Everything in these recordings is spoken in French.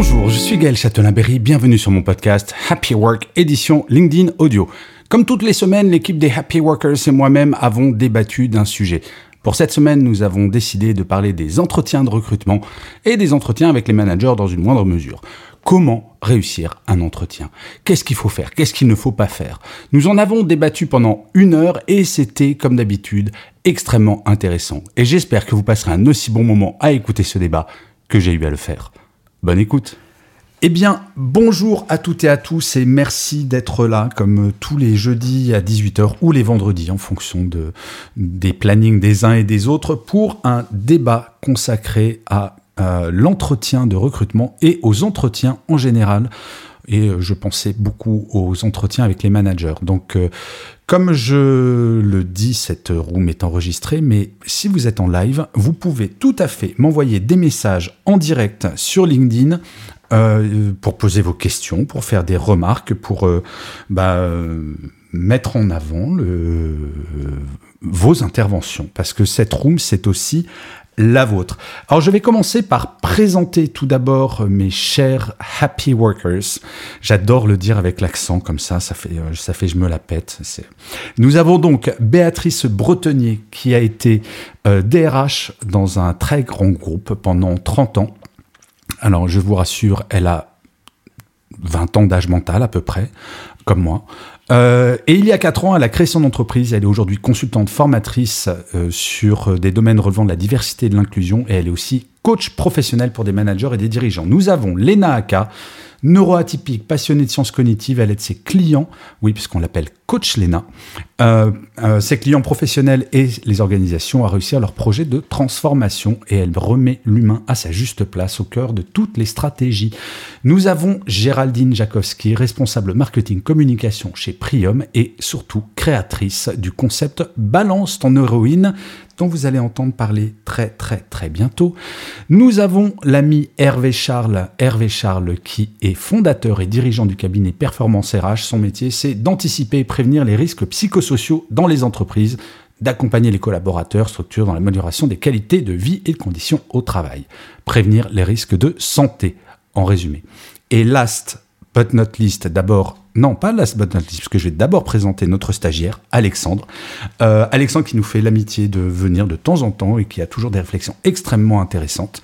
Bonjour, je suis Gaël Châtelain-Berry, bienvenue sur mon podcast Happy Work édition LinkedIn Audio. Comme toutes les semaines, l'équipe des Happy Workers et moi-même avons débattu d'un sujet. Pour cette semaine, nous avons décidé de parler des entretiens de recrutement et des entretiens avec les managers dans une moindre mesure. Comment réussir un entretien? Qu'est-ce qu'il faut faire? Qu'est-ce qu'il ne faut pas faire? Nous en avons débattu pendant une heure et c'était, comme d'habitude, extrêmement intéressant. Et j'espère que vous passerez un aussi bon moment à écouter ce débat que j'ai eu à le faire. Bonne écoute eh bien, bonjour à toutes et à tous et merci d'être là comme tous les jeudis à 18h ou les vendredis en fonction de, des plannings des uns et des autres pour un débat consacré à l'entretien de recrutement et aux entretiens en général. Et euh, je pensais beaucoup aux entretiens avec les managers. Donc, euh, comme je le dis, cette room est enregistrée, mais si vous êtes en live, vous pouvez tout à fait m'envoyer des messages en direct sur LinkedIn euh, pour poser vos questions, pour faire des remarques, pour bah, mettre en avant vos interventions. Parce que cette room, c'est aussi la vôtre. Alors je vais commencer par présenter tout d'abord mes chers happy workers. J'adore le dire avec l'accent comme ça, ça fait, ça fait je me la pète. Nous avons donc Béatrice Bretonnier qui a été DRH dans un très grand groupe pendant 30 ans alors, je vous rassure, elle a 20 ans d'âge mental à peu près, comme moi. Euh, et il y a 4 ans, elle a créé son entreprise. Elle est aujourd'hui consultante formatrice euh, sur des domaines relevant de la diversité et de l'inclusion. Et elle est aussi coach professionnel pour des managers et des dirigeants. Nous avons Lena Aka, neuroatypique, passionnée de sciences cognitives. Elle aide ses clients, oui, puisqu'on l'appelle coach Lena, euh, euh, ses clients professionnels et les organisations à réussir leur projet de transformation et elle remet l'humain à sa juste place au cœur de toutes les stratégies. Nous avons Géraldine Jakowski, responsable marketing communication chez Prium et surtout créatrice du concept Balance ton héroïne dont vous allez entendre parler très très très bientôt. Nous avons l'ami Hervé Charles, Hervé Charles qui est fondateur et dirigeant du cabinet Performance RH. Son métier, c'est d'anticiper et prévenir les risques psychosociaux dans les entreprises d'accompagner les collaborateurs, structures dans l'amélioration des qualités de vie et de conditions au travail. Prévenir les risques de santé, en résumé. Et last but not least, d'abord non, pas last but not least, parce que je vais d'abord présenter notre stagiaire, Alexandre. Euh, Alexandre qui nous fait l'amitié de venir de temps en temps et qui a toujours des réflexions extrêmement intéressantes.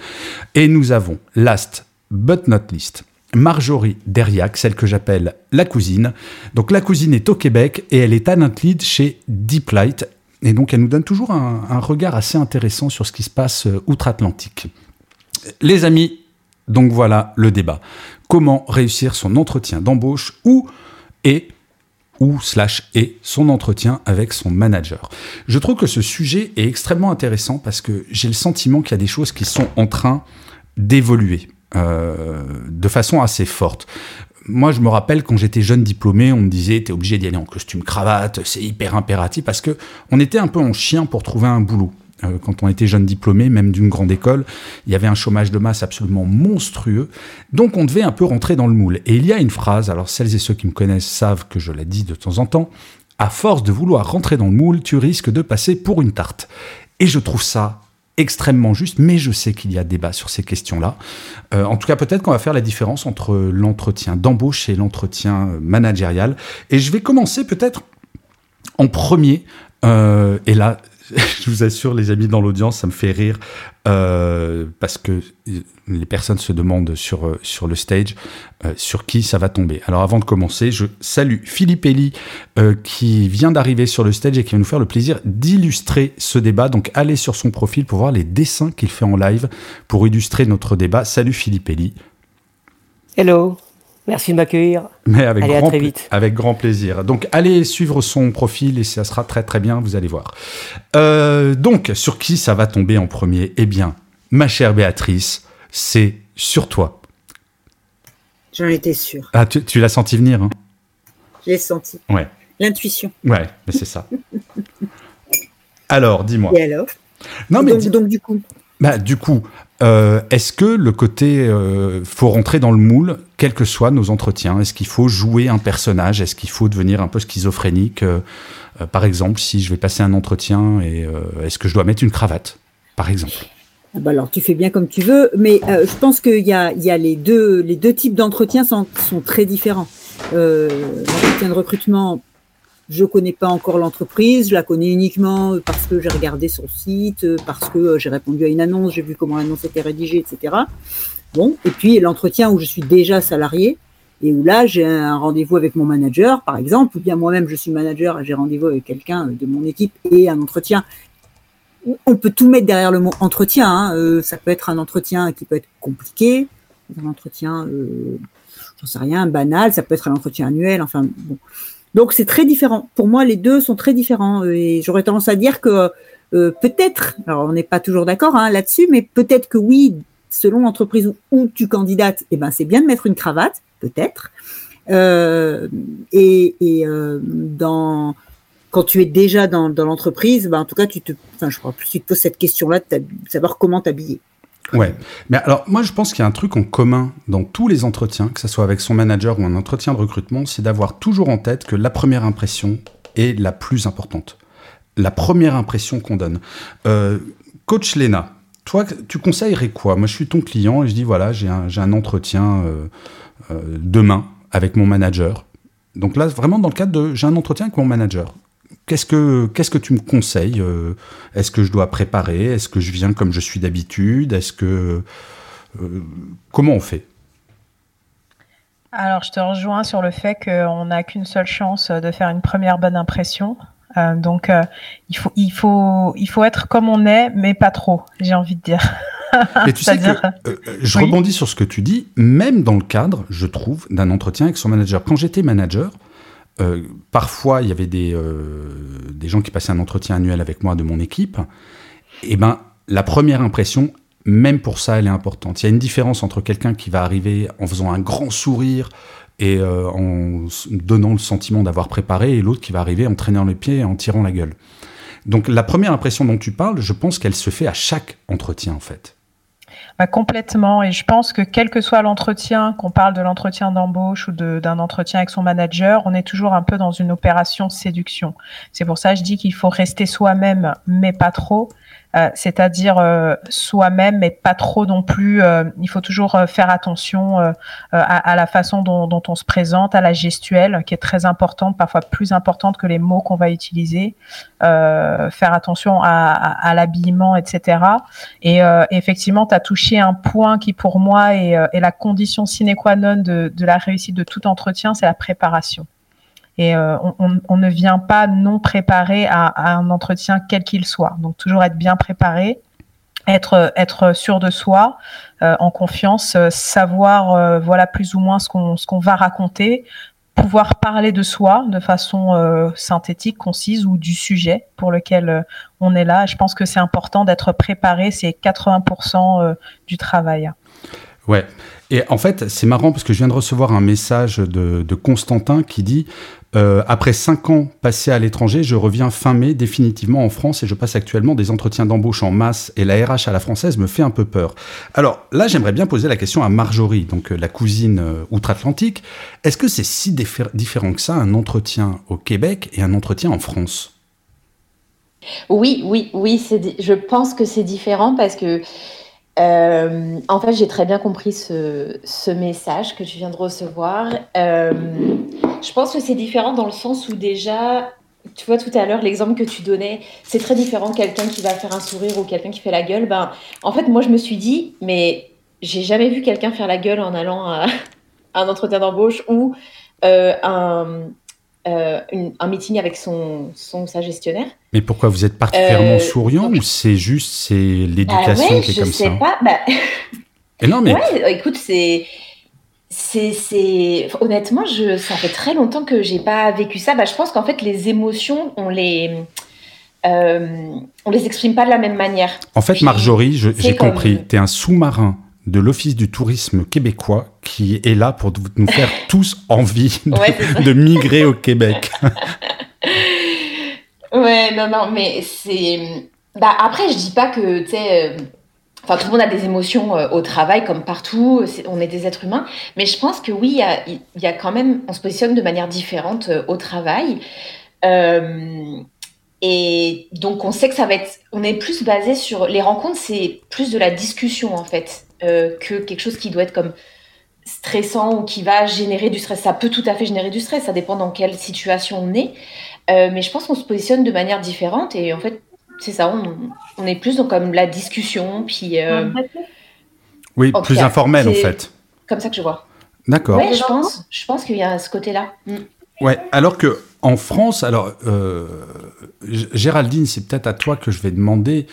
Et nous avons last but not least, Marjorie Deriac, celle que j'appelle la cousine. Donc la cousine est au Québec et elle est talent lead chez Deep Light. Et donc elle nous donne toujours un, un regard assez intéressant sur ce qui se passe euh, outre-Atlantique. Les amis, donc voilà le débat. Comment réussir son entretien d'embauche ou et ou slash et son entretien avec son manager. Je trouve que ce sujet est extrêmement intéressant parce que j'ai le sentiment qu'il y a des choses qui sont en train d'évoluer euh, de façon assez forte. Moi, je me rappelle quand j'étais jeune diplômé, on me disait t'es obligé d'y aller en costume cravate, c'est hyper impératif parce que on était un peu en chien pour trouver un boulot. Euh, quand on était jeune diplômé, même d'une grande école, il y avait un chômage de masse absolument monstrueux. Donc on devait un peu rentrer dans le moule. Et il y a une phrase, alors celles et ceux qui me connaissent savent que je la dis de temps en temps, à force de vouloir rentrer dans le moule, tu risques de passer pour une tarte. Et je trouve ça extrêmement juste, mais je sais qu'il y a débat sur ces questions-là. Euh, en tout cas, peut-être qu'on va faire la différence entre l'entretien d'embauche et l'entretien managérial. Et je vais commencer peut-être en premier, euh, et là, je vous assure, les amis dans l'audience, ça me fait rire euh, parce que les personnes se demandent sur, euh, sur le stage euh, sur qui ça va tomber. Alors avant de commencer, je salue Philippe Elie qui vient d'arriver sur le stage et qui va nous faire le plaisir d'illustrer ce débat. Donc allez sur son profil pour voir les dessins qu'il fait en live pour illustrer notre débat. Salut Philippe Elie. Hello. Merci de m'accueillir. Mais avec allez, grand, à très vite. avec grand plaisir. Donc, allez suivre son profil et ça sera très très bien, vous allez voir. Euh, donc, sur qui ça va tomber en premier? Eh bien, ma chère Béatrice, c'est sur toi. J'en étais sûre. Ah, tu, tu l'as senti venir hein? Je l'ai senti. Ouais. L'intuition. Ouais, mais c'est ça. alors, dis-moi. Et alors? Non, mais donc, dis- donc, du coup, bah, du coup, euh, est-ce que le côté euh, faut rentrer dans le moule, quels que soient nos entretiens Est-ce qu'il faut jouer un personnage Est-ce qu'il faut devenir un peu schizophrénique euh, Par exemple, si je vais passer un entretien, et est-ce que je dois mettre une cravate Par exemple? ah bah alors tu fais bien comme tu veux, mais je pense qu'il y a, les, deux, types d'entretiens sont, sont très différents. L'entretien de recrutement, je connais pas encore l'entreprise, je la connais uniquement parce que j'ai regardé son site, euh, parce que euh, j'ai répondu à une annonce, j'ai vu comment l'annonce était rédigée, etc. Bon, et puis l'entretien où je suis déjà salarié et où là j'ai un rendez-vous avec mon manager, par exemple, ou bien moi-même je suis manager et j'ai rendez-vous avec quelqu'un de mon équipe et un entretien. On peut tout mettre derrière le mot entretien. hein. Euh, ça peut être un entretien qui peut être compliqué, un entretien, euh, j'en sais rien, banal. Ça peut être un entretien annuel. Enfin bon. Donc c'est très différent. Pour moi, les deux sont très différents euh, et j'aurais tendance à dire que euh, peut-être, alors on n'est pas toujours d'accord hein, là-dessus, mais peut-être que oui, selon l'entreprise où, tu candidates, eh ben c'est bien de mettre une cravate, peut-être. Euh, et quand tu es déjà dans, l'entreprise, ben en tout cas, tu te, enfin, je crois plus tu te poses cette question-là de savoir comment t'habiller. Ouais. Mais alors, moi, je pense qu'il y a un truc en commun dans tous les entretiens, que ce soit avec son manager ou un entretien de recrutement, c'est d'avoir toujours en tête que la première impression est la plus importante. La première impression qu'on donne. Euh, Coach Lena, toi, tu conseillerais quoi? Moi, je suis ton client et je dis voilà, j'ai un, un entretien euh, euh, demain avec mon manager. Donc là, vraiment dans le cadre de j'ai un entretien avec mon manager. Qu'est-ce que qu'est-ce que tu me conseilles Euh, Est-ce que je dois préparer Est-ce que je viens comme je suis d'habitude Est-ce que euh, comment on fait? Alors, je te rejoins sur le fait qu'on n'a qu'une seule chance de faire une première bonne impression. Euh, donc, euh, il, faut, il, faut, il faut être comme on est, mais pas trop, j'ai envie de dire. Et tu sais que euh, euh, je Oui. rebondis sur ce que tu dis, même dans le cadre, je trouve, d'un entretien avec son manager. Quand j'étais manager, euh, parfois il y avait des, euh, des gens qui passaient un entretien annuel avec moi de mon équipe. Et ben, la première impression, même pour ça, elle est importante. Il y a une différence entre quelqu'un qui va arriver en faisant un grand sourire et euh, en donnant le sentiment d'avoir préparé, et l'autre qui va arriver en traînant les pieds et en tirant la gueule. Donc la première impression dont tu parles, je pense qu'elle se fait à chaque entretien en fait. Bah, complètement. Et je pense que quel que soit l'entretien, qu'on parle de l'entretien d'embauche ou d'un entretien avec son manager, on est toujours un peu dans une opération séduction. C'est pour ça que je dis qu'il faut rester soi-même, mais pas trop. Euh, C'est-à-dire euh, soi-même, mais pas trop non plus. Euh, il faut toujours faire attention à, la façon dont, on se présente, à la gestuelle, qui est très importante, parfois plus importante que les mots qu'on va utiliser. Faire attention à, l'habillement, etc. Et effectivement, tu as touché un point qui, pour moi, est, la condition sine qua non de la réussite de tout entretien, c'est la préparation. Et euh, on, ne vient pas non préparé à, un entretien quel qu'il soit. Donc, toujours être bien préparé, être, être sûr de soi, euh, en confiance, euh, savoir voilà plus ou moins ce qu'on qu'on va raconter, pouvoir parler de soi de façon synthétique, concise ou du sujet pour lequel on est là. Je pense que c'est important d'être préparé, c'est 80% euh, du travail. Ouais. Et en fait, c'est marrant parce que je viens de recevoir un message de Constantin qui dit euh, Après cinq ans passés à l'étranger, je reviens fin mai définitivement en France et je passe actuellement des entretiens d'embauche en masse et la RH à la française me fait un peu peur. Alors là, j'aimerais bien poser la question à Marjorie, donc euh, la cousine euh, outre-Atlantique. Est-ce que c'est si diffé- différent que ça, un entretien au Québec et un entretien en France? Oui, oui, oui, je pense que c'est différent parce que, euh, en fait, j'ai très bien compris ce, message que tu viens de recevoir. Euh, je pense que c'est différent dans le sens où déjà, tu vois, tout à l'heure, l'exemple que tu donnais, c'est très différent quelqu'un qui va faire un sourire ou quelqu'un qui fait la gueule. Ben, en fait, moi, je me suis dit, mais j'ai jamais vu quelqu'un faire la gueule en allant à, à un entretien d'embauche ou euh, un, euh, une- un meeting avec son, son sa gestionnaire. Mais pourquoi vous êtes particulièrement Euh, souriant ou c'est juste c'est Ah l'éducation ouais, qui est je comme sais ça pas. Bah, Et non, mais ouais, écoute, c'est c'est, honnêtement, je, ça fait très longtemps que j'ai pas vécu ça. Bah, je pense qu'en fait, les émotions, on les, euh, on les exprime pas de la même manière. En fait, Marjorie, j'ai compris, tu es un sous-marin de l'Office du tourisme québécois qui est là pour nous faire tous envie de, migrer au Québec. ouais, non, non, mais c'est. Bah, après, je dis pas que, tu sais. Euh, enfin, tout le monde a des émotions euh, au travail, comme partout. on est des êtres humains. Mais je pense que oui, il y a, quand même. On se positionne de manière différente euh, au travail. et donc, on sait que ça va être. On est plus basé sur. Les rencontres, c'est plus de la discussion, en fait. Euh, que quelque chose qui doit être comme stressant ou qui va générer du stress. Ça peut tout à fait générer du stress, ça dépend dans quelle situation on est. Euh, mais je pense qu'on se positionne de manière différente et en fait, c'est ça, on, est plus dans comme la discussion, puis... Euh, oui, plus informel en fait. Comme ça que je vois. D'accord. Ouais, je pense, je pense qu'il y a ce côté-là. Mm. Ouais, alors que en France, alors Géraldine, c'est peut-être à toi que je vais demander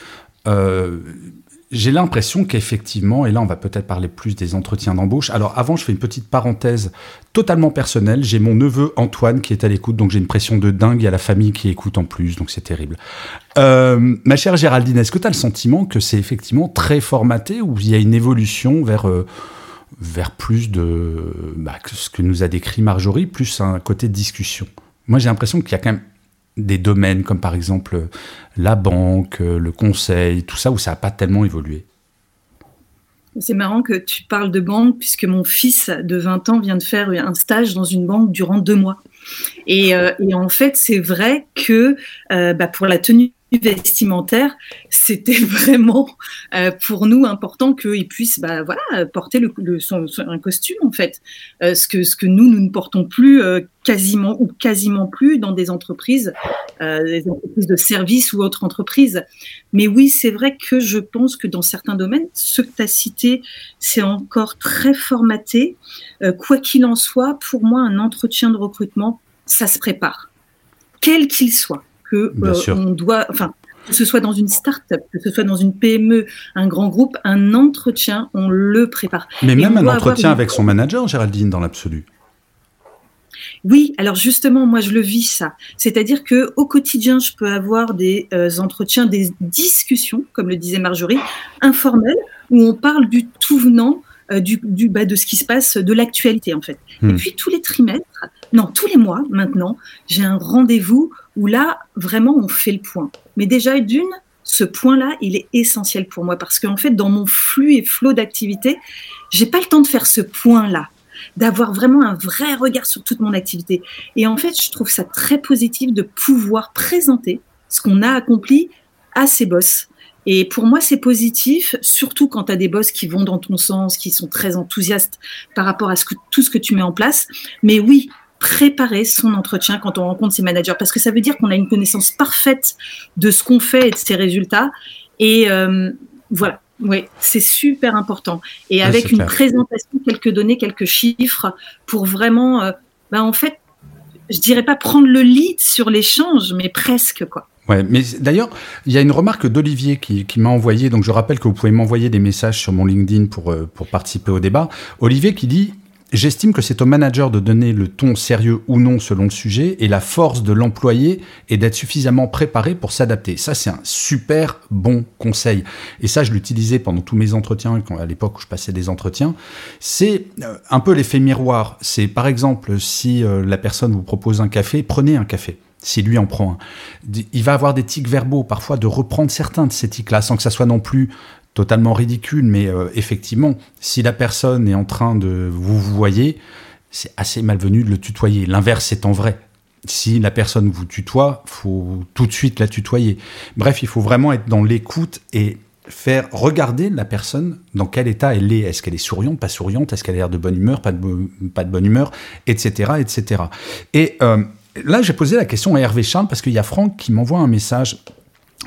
j'ai l'impression qu'effectivement, et là on va peut-être parler plus des entretiens d'embauche. Alors avant, je fais une petite parenthèse totalement personnelle. J'ai mon neveu Antoine qui est à l'écoute, donc j'ai une pression de dingue. Il y a la famille qui écoute en plus, donc c'est terrible. Euh, ma chère Géraldine, est-ce que tu as le sentiment que c'est effectivement très formaté ou il y a une évolution vers, euh, vers plus de bah, ce que nous a décrit Marjorie, plus un côté discussion? Moi j'ai l'impression qu'il y a quand même des domaines comme par exemple la banque, le conseil, tout ça où ça n'a pas tellement évolué c'est marrant que tu parles de banque, puisque mon fils de 20 ans vient de faire un stage dans une banque durant deux mois. Et, euh, en fait, c'est vrai que euh, bah, pour la tenue vestimentaire, c'était vraiment euh, pour nous important qu'il puisse bah, voilà, porter son, un costume en fait. Euh, ce, que, ce que nous, nous ne portons plus euh, quasiment ou quasiment plus dans des entreprises, des entreprises de services ou autres entreprises. Mais oui, c'est vrai que je pense que dans certains domaines, ce que tu as cité, c'est encore très formaté. quoi qu'il en soit, pour moi, un entretien de recrutement, ça se prépare, quel qu'il soit que euh, on doit, enfin, que ce soit dans une start-up, que ce soit dans une PME, un grand groupe, un entretien, on le prépare. Mais même un entretien avec son manager, Géraldine, dans l'absolu. Oui, alors justement, moi je le vis ça. C'est-à-dire que au quotidien, je peux avoir des euh, entretiens, des discussions, comme le disait Marjorie, informelles, où on parle du tout venant, du, du bah, de ce qui se passe, de l'actualité en fait. Et hmm. puis tous les trimestres, non, tous les mois maintenant, j'ai un rendez-vous où là, vraiment, on fait le point. Mais déjà, d'une, ce point-là, il est essentiel pour moi parce qu'en fait, dans mon flux et flot d'activité, j'ai pas le temps de faire ce point-là, d'avoir vraiment un vrai regard sur toute mon activité. Et en fait, je trouve ça très positif de pouvoir présenter ce qu'on a accompli à ses boss. Et pour moi, c'est positif, surtout quand tu as des boss qui vont dans ton sens, qui sont très enthousiastes par rapport à ce que, tout ce que tu mets en place. Mais oui, préparer son entretien quand on rencontre ses managers, parce que ça veut dire qu'on a une connaissance parfaite de ce qu'on fait et de ses résultats. Et euh, voilà, oui, c'est super important. Et avec une présentation, quelques données, quelques chiffres, pour vraiment, euh, bah, en fait, je dirais pas prendre le lead sur l'échange, mais presque quoi. Mais d'ailleurs, il y a une remarque d'Olivier qui, qui m'a envoyé, donc je rappelle que vous pouvez m'envoyer des messages sur mon LinkedIn pour, euh, pour participer au débat. Olivier qui dit J'estime que c'est au manager de donner le ton sérieux ou non selon le sujet et la force de l'employé est d'être suffisamment préparé pour s'adapter. Ça, c'est un super bon conseil. Et ça, je l'utilisais pendant tous mes entretiens, à l'époque où je passais des entretiens. C'est euh, un peu l'effet miroir. C'est par exemple, si euh, la personne vous propose un café, prenez un café si lui en prend un. Il va avoir des tics verbaux, parfois de reprendre certains de ces tics-là, sans que ça soit non plus totalement ridicule, mais euh, effectivement, si la personne est en train de vous voyer, c'est assez malvenu de le tutoyer. L'inverse étant vrai. Si la personne vous tutoie, faut tout de suite la tutoyer. Bref, il faut vraiment être dans l'écoute et faire regarder la personne dans quel état elle est. Est-ce qu'elle est souriante, pas souriante? Est-ce qu'elle a l'air de bonne humeur, pas de, pas de bonne humeur, etc., etc. Et euh, là, j'ai posé la question à Hervé Charles parce qu'il y a Franck qui m'envoie un message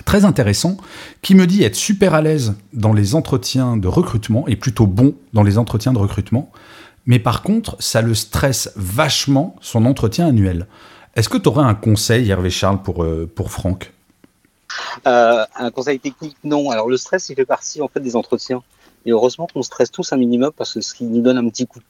très intéressant qui me dit être super à l'aise dans les entretiens de recrutement et plutôt bon dans les entretiens de recrutement. Mais par contre, ça le stresse vachement son entretien annuel. Est-ce que tu aurais un conseil, Hervé Charles, pour, euh, pour Franck? Euh, Un conseil technique, non. Alors le stress, il fait partie en fait des entretiens. Et heureusement qu'on stresse tous un minimum parce que ce qui nous donne un petit coup.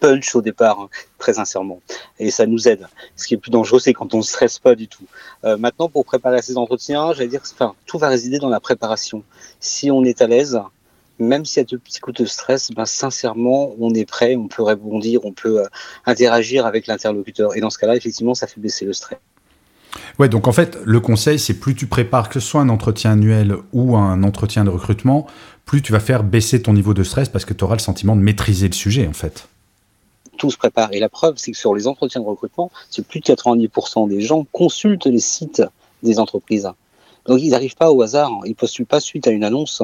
Punch au départ, hein, très sincèrement. Et ça nous aide. Ce qui est plus dangereux, c'est quand on ne stresse pas du tout. Euh, maintenant, pour préparer ces entretiens, j'allais dire, enfin, tout va résider dans la préparation. Si on est à l'aise, même s'il y a de petits coups de stress, ben, sincèrement, on est prêt, on peut rebondir, on peut euh, interagir avec l'interlocuteur. Et dans ce cas-là, effectivement, ça fait baisser le stress. Ouais, donc en fait, le conseil, c'est plus tu prépares que ce soit un entretien annuel ou un entretien de recrutement, plus tu vas faire baisser ton niveau de stress parce que tu auras le sentiment de maîtriser le sujet, en fait. Tout se prépare. Et la preuve, c'est que sur les entretiens de recrutement, c'est plus de 90% des gens consultent les sites des entreprises. Donc ils n'arrivent pas au hasard, ils postulent pas suite à une annonce.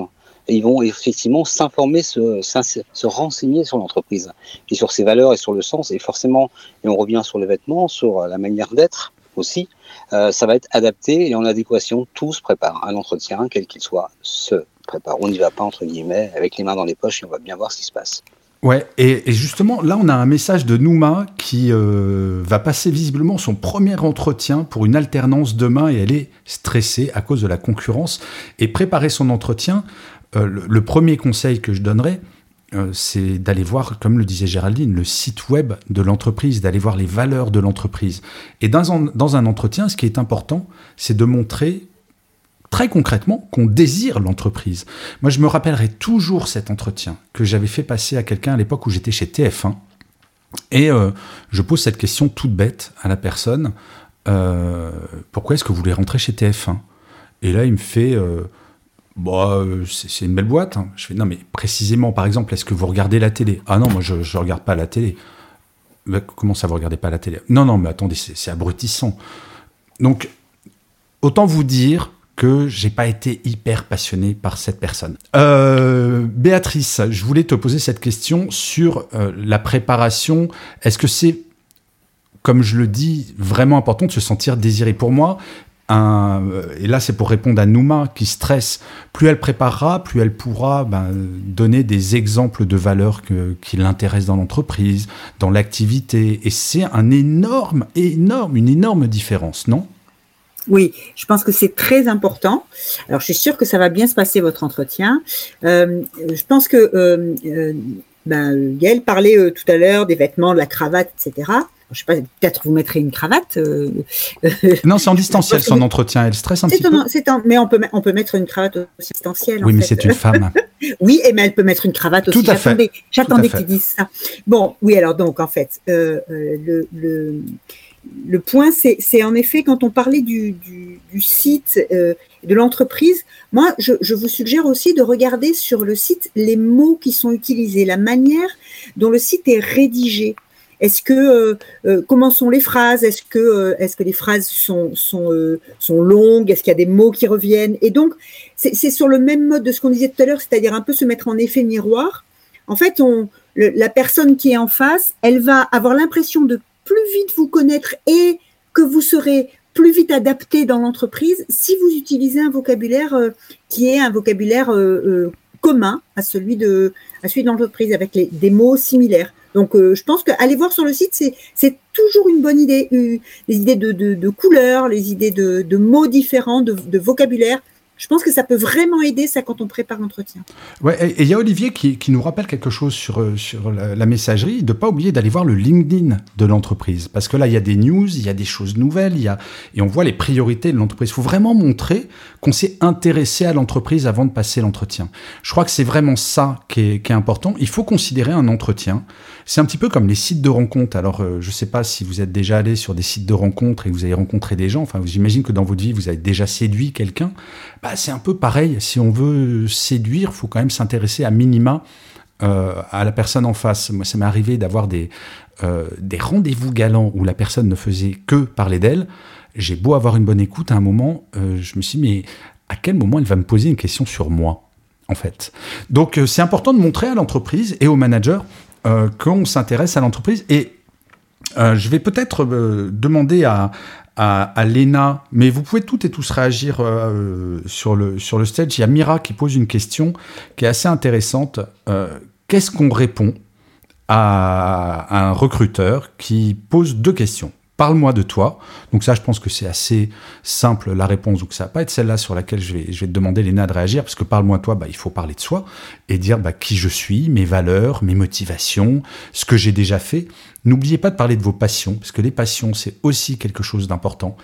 ils vont effectivement s'informer, se, se, renseigner sur l'entreprise et sur ses valeurs et sur le sens. Et forcément, et on revient sur les vêtements, sur la manière d'être aussi, euh, ça va être adapté et en adéquation. Tout se prépare. Un entretien, quel qu'il soit, se prépare. On n'y va pas, entre guillemets, avec les mains dans les poches et on va bien voir ce qui se passe. Ouais, et, justement, là, on a un message de Nouma qui euh, va passer visiblement son premier entretien pour une alternance demain et elle est stressée à cause de la concurrence. Et préparer son entretien, euh, le, premier conseil que je donnerais, euh, c'est d'aller voir, comme le disait Géraldine, le site web de l'entreprise, d'aller voir les valeurs de l'entreprise. Et dans un, entretien, ce qui est important, c'est de montrer très concrètement qu'on désire l'entreprise. Moi, je me rappellerai toujours cet entretien que j'avais fait passer à quelqu'un à l'époque où j'étais chez TF1. Et euh, je pose cette question toute bête à la personne. Euh, pourquoi est-ce que vous voulez rentrer chez TF1 Et là, il me fait Bon, bah, euh, c'est une belle boîte. Hein. Je fais, non, mais précisément, par exemple, est-ce que vous regardez la télé? Ah non, moi, je ne regarde pas la télé. comment ça, vous regardez pas la télé? Non, non, mais attendez, c'est abrutissant. Donc, autant vous dire que j'ai pas été hyper passionné par cette personne. Euh, Béatrice, je voulais te poser cette question sur euh, la préparation. Est-ce que c'est, comme je le dis, vraiment important de se sentir désiré Pour moi, euh, et là c'est pour répondre à Nouma qui stresse, plus elle préparera, plus elle pourra ben, donner des exemples de valeurs qui l'intéressent dans l'entreprise, dans l'activité. Et c'est un énorme, énorme, une énorme différence, non? Oui, je pense que c'est très important. Alors, je suis sûre que ça va bien se passer votre entretien. Euh, je pense que euh, ben, Gaëlle parlait tout à l'heure des vêtements, de la cravate, etc je sais pas, peut-être vous mettrez une cravate. Euh, non, c'est en distanciel son entretien. Elle stresse un petit peu. mais on peut, on peut mettre une cravate aussi distancielle. Oui, mais c'est une femme. oui, et mais elle peut mettre une cravate aussi. Tout à fait. J'attendais qu'ils disent ça. Bon, oui, alors donc en fait, euh, euh, le, le, le, point, c'est en effet quand on parlait du, site de l'entreprise, moi, je, vous suggère aussi de regarder sur le site les mots qui sont utilisés, la manière dont le site est rédigé. Est-ce que euh, euh, comment sont les phrases? Est-ce que euh, est-ce que les phrases sont sont sont longues? Est-ce qu'il y a des mots qui reviennent? Et donc c'est sur le même mode de ce qu'on disait tout à l'heure, c'est-à-dire un peu se mettre en effet miroir. En fait, la personne qui est en face, elle va avoir l'impression de plus vite vous connaître et que vous serez plus vite adapté dans l'entreprise si vous utilisez un vocabulaire qui est un vocabulaire commun à celui de à celui de l'entreprise avec des mots similaires. Donc, euh, je pense qu'aller voir sur le site, c'est toujours une bonne idée. Euh, les idées de, couleurs, les idées de, mots différents, de, vocabulaire. Je pense que ça peut vraiment aider ça quand on prépare l'entretien. Ouais, et il y a Olivier qui, nous rappelle quelque chose sur, euh, sur la, messagerie, de ne pas oublier d'aller voir le LinkedIn de l'entreprise. Parce que là, il y a des news, il y a des choses nouvelles, y a, et on voit les priorités de l'entreprise. Il faut vraiment montrer qu'on s'est intéressé à l'entreprise avant de passer l'entretien. Je crois que c'est vraiment ça qui est, qui est important. Il faut considérer un entretien c'est un petit peu comme les sites de rencontres. Alors, euh, je ne sais pas si vous êtes déjà allé sur des sites de rencontres et vous avez rencontré des gens. Enfin, j'imagine que dans votre vie, vous avez déjà séduit quelqu'un. Bah, c'est un peu pareil. Si on veut séduire, il faut quand même s'intéresser à minima euh, à la personne en face. Moi, ça m'est arrivé d'avoir des, euh, des rendez-vous galants où la personne ne faisait que parler d'elle. J'ai beau avoir une bonne écoute, à un moment, je me suis dit, mais à quel moment elle va me poser une question sur moi en fait? Donc c'est important de montrer à l'entreprise et au manager euh, qu'on s'intéresse à l'entreprise. Et euh, je vais peut-être euh, demander à, à, Léna, mais vous pouvez toutes et tous réagir sur, le, sur le stage. Il y a Mira qui pose une question qui est assez intéressante. Qu'est-ce qu'on répond à un recruteur qui pose deux questions? Parle-moi de toi. Donc ça, je pense que c'est assez simple la réponse, donc ça va pas être celle-là sur laquelle je vais, je vais te demander, Léna, de réagir, parce que parle-moi de toi, bah, il faut parler de soi et dire bah, qui je suis, mes valeurs, mes motivations, ce que j'ai déjà fait. N'oubliez pas de parler de vos passions, parce que les passions, c'est aussi quelque chose d'important.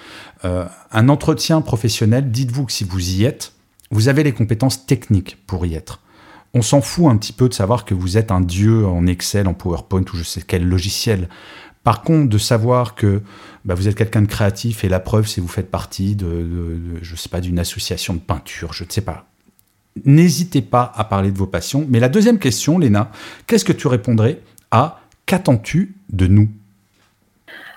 Euh, un entretien professionnel, dites-vous que si vous y êtes, vous avez les compétences techniques pour y être. On s'en fout un petit peu de savoir que vous êtes un dieu en Excel, en PowerPoint ou je sais quel logiciel. Par contre, de savoir que bah, vous êtes quelqu'un de créatif et la preuve, c'est que vous faites partie de, je sais pas, d'une association de peinture, je ne sais pas. N'hésitez pas à parler de vos passions. Mais la deuxième question, Léna, qu'est-ce que tu répondrais à qu'attends-tu de nous?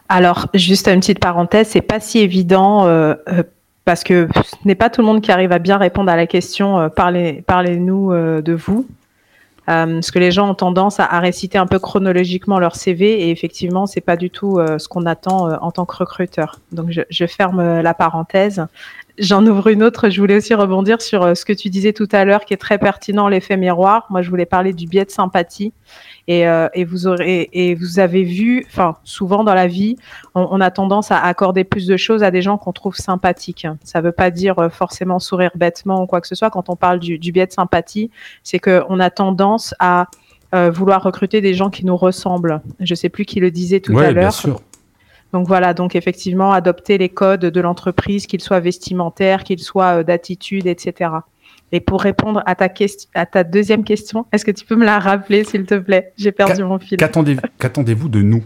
Alors, juste une petite parenthèse, c'est pas si évident euh, euh, parce que ce n'est pas tout le monde qui arrive à bien répondre à la question euh, parlez, parlez-nous de vous. Euh, parce que les gens ont tendance à, réciter un peu chronologiquement leur CV et effectivement, c'est pas du tout euh, ce qu'on attend euh, en tant que recruteur. Donc, je, je ferme la parenthèse. J'en ouvre une autre. Je voulais aussi rebondir sur ce que tu disais tout à l'heure, qui est très pertinent, l'effet miroir. Moi, je voulais parler du biais de sympathie. Et, euh, et, vous aurez et vous avez vu, enfin souvent dans la vie, on, on, a tendance à accorder plus de choses à des gens qu'on trouve sympathiques. Ça ne veut pas dire euh, forcément sourire bêtement ou quoi que ce soit. Quand on parle du, du biais de sympathie, c'est qu'on a tendance à euh, vouloir recruter des gens qui nous ressemblent. Je sais plus qui le disait tout ouais, à l'heure. Donc voilà, donc effectivement, adopter les codes de l'entreprise, qu'ils soient vestimentaires, qu'ils soient euh, d'attitude, etc. Et pour répondre à ta, question, à ta deuxième question, est-ce que tu peux me la rappeler, s'il te plaît? J'ai perdu mon fil. Qu'attendez-vous de nous?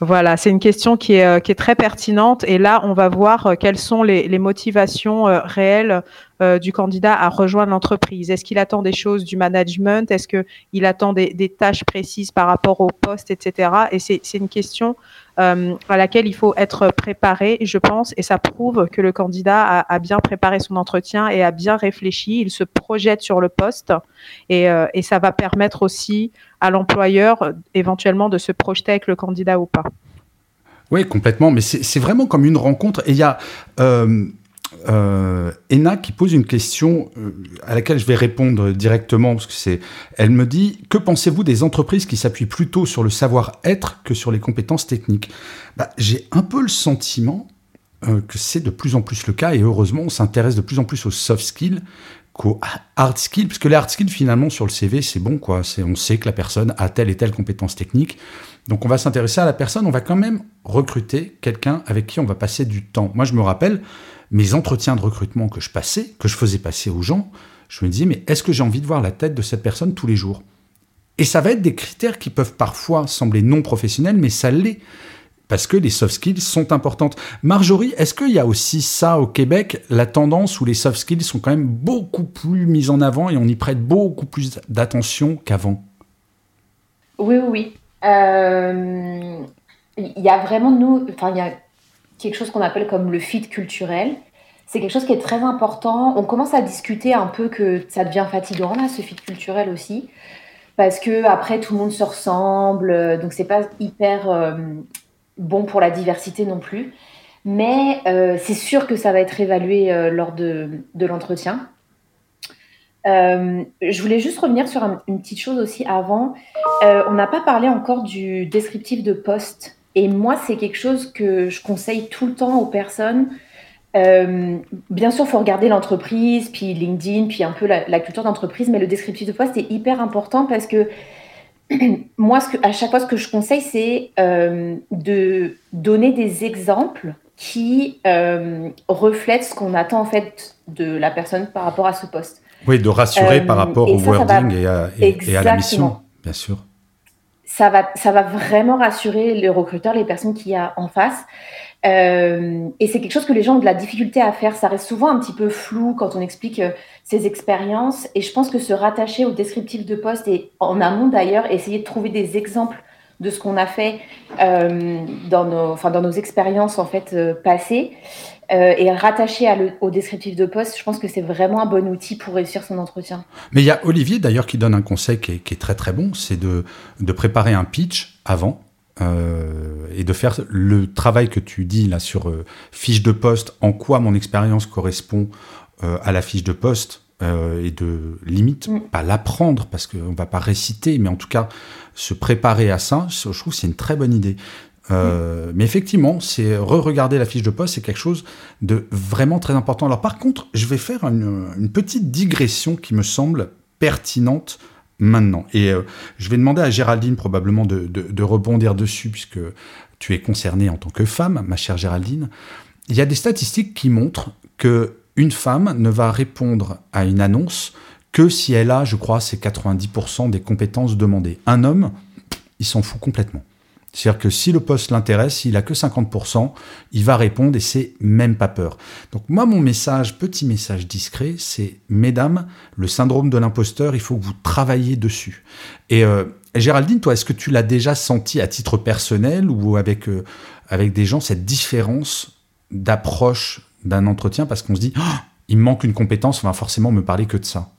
Voilà, c'est une question qui est, qui est, très pertinente. Et là, on va voir quelles sont les, les motivations euh, réelles euh, du candidat à rejoindre l'entreprise. Est-ce qu'il attend des choses du management? Est-ce qu'il attend des, des, tâches précises par rapport au poste, etc. Et c'est une question euh, à laquelle il faut être préparé, je pense, et ça prouve que le candidat a, bien préparé son entretien et a bien réfléchi. Il se projette sur le poste et, euh, ça va permettre aussi à l'employeur éventuellement de se projeter avec le candidat ou pas. Oui, complètement. Mais c'est vraiment comme une rencontre. Et il y a euh, euh, Ena qui pose une question euh, à laquelle je vais répondre directement parce que c'est. Elle me dit que pensez-vous des entreprises qui s'appuient plutôt sur le savoir-être que sur les compétences techniques? Bah, J'ai un peu le sentiment euh, que c'est de plus en plus le cas et heureusement on s'intéresse de plus en plus aux soft skills qu'aux hard skills, parce que les hard skills, finalement, sur le CV, c'est bon, quoi. C'est, on sait que la personne a telle et telle compétence technique. Donc, on va s'intéresser à la personne. On va quand même recruter quelqu'un avec qui on va passer du temps. Moi, je me rappelle mes entretiens de recrutement que je passais, que je faisais passer aux gens. Je me disais, mais est-ce que j'ai envie de voir la tête de cette personne tous les jours? Et ça va être des critères qui peuvent parfois sembler non professionnels, mais ça l'est parce que les soft skills sont importantes. Marjorie, est-ce qu'il y a aussi ça au Québec, la tendance où les soft skills sont quand même beaucoup plus mises en avant et on y prête beaucoup plus d'attention qu'avant? Oui, oui, oui. Euh, il y a vraiment, nous, enfin, il y a quelque chose qu'on appelle comme le fit culturel. C'est quelque chose qui est très important. On commence à discuter un peu que ça devient fatigant, là, ce fit culturel aussi. Parce que après tout le monde se ressemble, donc c'est pas hyper euh, bon pour la diversité non plus. Mais euh, c'est sûr que ça va être évalué euh, lors de, de l'entretien. Euh, je voulais juste revenir sur un, une petite chose aussi avant. on n'a pas parlé encore du descriptif de poste. Et moi, c'est quelque chose que je conseille tout le temps aux personnes. Bien sûr, il faut regarder l'entreprise, puis LinkedIn, puis un peu la, la culture d'entreprise, mais le descriptif de poste est hyper important parce que moi, ce que, à chaque fois, ce que je conseille, c'est euh, de donner des exemples qui euh, reflètent ce qu'on attend en fait de la personne par rapport à ce poste. Oui, de rassurer euh, par rapport au ça, wording ça va... et, à, et, et, à, la mission, bien sûr. Ça va, ça va vraiment rassurer les recruteurs, les personnes qu'il y a en face. Euh, et c'est quelque chose que les gens ont de la difficulté à faire. Ça reste souvent un petit peu flou quand on explique euh, expériences. Et je pense que se rattacher au descriptif de poste et en amont d'ailleurs, essayer de trouver des exemples de ce qu'on a fait euh, dans, nos, expériences en fait euh, passées et rattacher au descriptif de poste, je pense que c'est vraiment un bon outil pour réussir son entretien. Mais il y a Olivier d'ailleurs qui donne un conseil qui est, très très bon, c'est de préparer un pitch avant euh, et de faire le travail que tu dis là sur euh, fiche de poste, en quoi mon expérience correspond euh, à la fiche de poste, et de limite, mm. pas l'apprendre parce qu'on va pas réciter, mais en tout cas se préparer à ça, je trouve c'est une très bonne idée. Euh, mais effectivement, c'est re-regarder la fiche de poste, c'est quelque chose de vraiment très important. Alors par contre, je vais faire une, petite digression qui me semble pertinente maintenant. Et euh, je vais demander à Géraldine probablement de, de, rebondir dessus, puisque tu es concernée en tant que femme, ma chère Géraldine. Il y a des statistiques qui montrent que une femme ne va répondre à une annonce que si elle a, je crois, c'est 90% des compétences demandées. Un homme, il s'en fout complètement. C'est-à-dire que si le poste l'intéresse, il a que 50%, il va répondre et c'est même pas peur. Donc moi, mon message, petit message discret, c'est mesdames, le syndrome de l'imposteur, il faut que vous travailliez dessus. Et euh, Géraldine, toi, est-ce que tu l'as déjà senti à titre personnel ou avec, euh, avec des gens, cette différence d'approche d'un entretien? Parce qu'on se dit, oh, il me manque une compétence, on va forcément me parler que de ça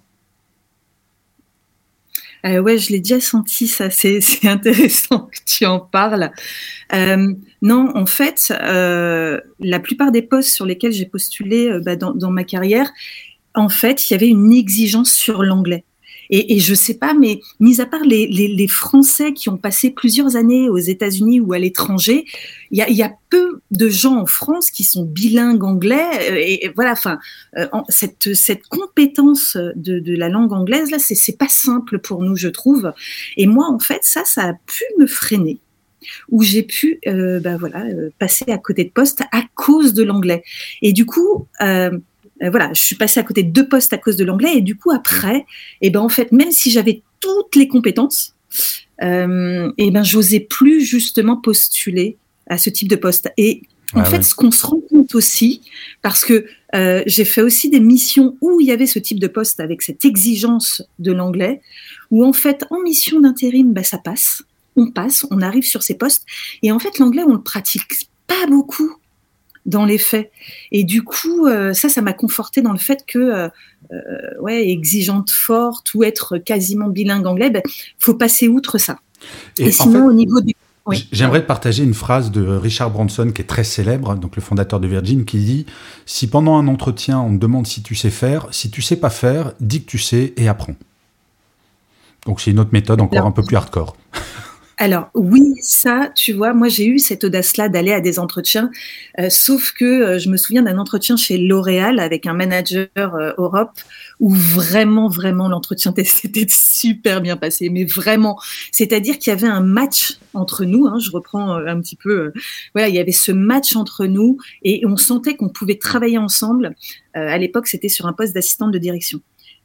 euh, ouais, je l'ai déjà senti, ça. C'est intéressant que tu en parles. Euh, non, en fait, euh, la plupart des postes sur lesquels j'ai postulé euh, bah, dans, dans, ma carrière, en fait, il y avait une exigence sur l'anglais. Et, et je sais pas, mais mis à part les, Français qui ont passé plusieurs années aux États-Unis ou à l'étranger, il y a, peu de gens en France qui sont bilingues anglais. Euh, et, voilà, enfin, euh, cette, cette compétence de, la langue anglaise là, c'est pas simple pour nous, je trouve. Et moi, en fait, ça, ça a pu me freiner où j'ai pu euh, bah voilà, euh, passer à côté de poste à cause de l'anglais. Et du coup, euh, voilà, je suis passée à côté de deux postes à cause de l'anglais et du coup après, et eh ben en fait, même si j'avais toutes les compétences, euh, et eh ben j'osais plus justement postuler à ce type de poste. Et en fait, ce qu'on se rend compte aussi, parce que euh, j'ai fait aussi des missions où il y avait ce type de poste avec cette exigence de l'anglais, où en fait, en mission d'intérim, ben, ça passe, on passe, on arrive sur ces postes, et en fait, l'anglais, on le pratique pas beaucoup dans les faits. Et du coup, euh, ça, ça m'a conforté dans le fait que, euh, euh, ouais, exigeante forte ou être quasiment bilingue anglais, ben, faut passer outre ça. Et, sinon, au niveau du J'aimerais partager une phrase de Richard Branson qui est très célèbre, donc le fondateur de Virgin, qui dit Si pendant un entretien on te demande si tu sais faire, si tu sais pas faire, dis que tu sais et apprends. Donc c'est une autre méthode encore un peu plus hardcore. Alors oui, ça, tu vois, moi j'ai eu cette audace-là d'aller à des entretiens, euh, sauf que euh, je me souviens d'un entretien chez L'Oréal avec un manager euh, Europe où vraiment, vraiment l'entretien s'était super bien passé, mais vraiment, c'est-à-dire qu'il y avait un match entre nous. Hein, je reprends un petit peu, voilà, il y avait ce match entre nous et on sentait qu'on pouvait travailler ensemble. à l'époque, c'était sur un poste d'assistante de direction.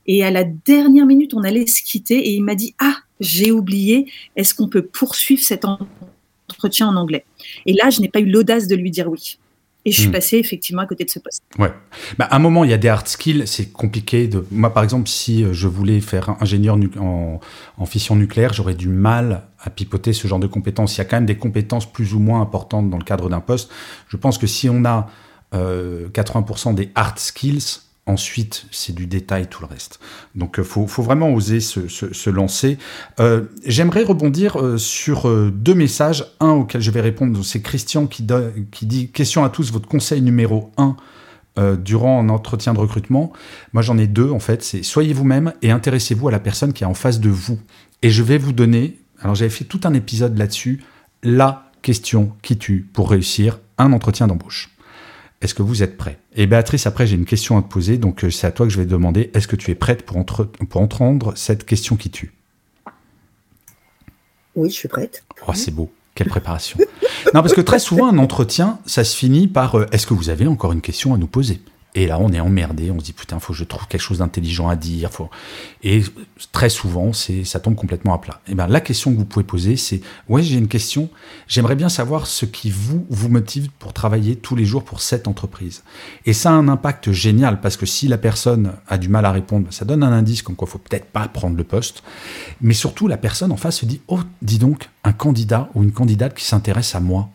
Et à la dernière minute, on allait se quitter et il m'a dit Ah, j'ai oublié, est-ce qu'on peut poursuivre cet entretien en anglais? Et là, je n'ai pas eu l'audace de lui dire oui. Et je suis passée effectivement à côté de ce poste. Ouais. Bah, à un moment, il y a des hard skills, c'est compliqué. De... Moi, par exemple, si euh, je voulais faire ingénieur en, en fission nucléaire, j'aurais du mal à pipoter ce genre de compétences. Il y a quand même des compétences plus ou moins importantes dans le cadre d'un poste. Je pense que si on a euh, 80% des hard skills, Ensuite, c'est du détail, tout le reste. Donc, il euh, faut, vraiment oser se, lancer. Euh, j'aimerais rebondir euh, sur deux messages. Un auquel je vais répondre, c'est Christian qui, qui, dit Question à tous, votre conseil numéro un durant un entretien de recrutement. Moi, j'en ai deux, en fait. C'est soyez vous-même et intéressez-vous à la personne qui est en face de vous. Et je vais vous donner, alors j'avais fait tout un épisode là-dessus, la question qui tue pour réussir un entretien d'embauche. Est-ce que vous êtes prêt? Et Béatrice, après, j'ai une question à te poser, donc euh, c'est à toi que je vais demander. Est-ce que tu es prête pour, pour entendre cette question qui tue? Oui, je suis prête. Oh, c'est beau. Quelle préparation. non, parce que très souvent, un entretien, ça se finit par euh, Est-ce que vous avez encore une question à nous poser? Et là, on est emmerdé, on se dit putain, faut que je trouve quelque chose d'intelligent à dire. Et très souvent, ça tombe complètement à plat. Et ben, la question que vous pouvez poser, c'est ouais, j'ai une question. J'aimerais bien savoir ce qui vous motive pour travailler tous les jours pour cette entreprise. Et ça a un impact génial parce que si la personne a du mal à répondre, ça donne un indice comme quoi faut peut-être pas prendre le poste. Mais surtout, la personne en face se dit oh, dis donc, un candidat ou une candidate qui s'intéresse à moi.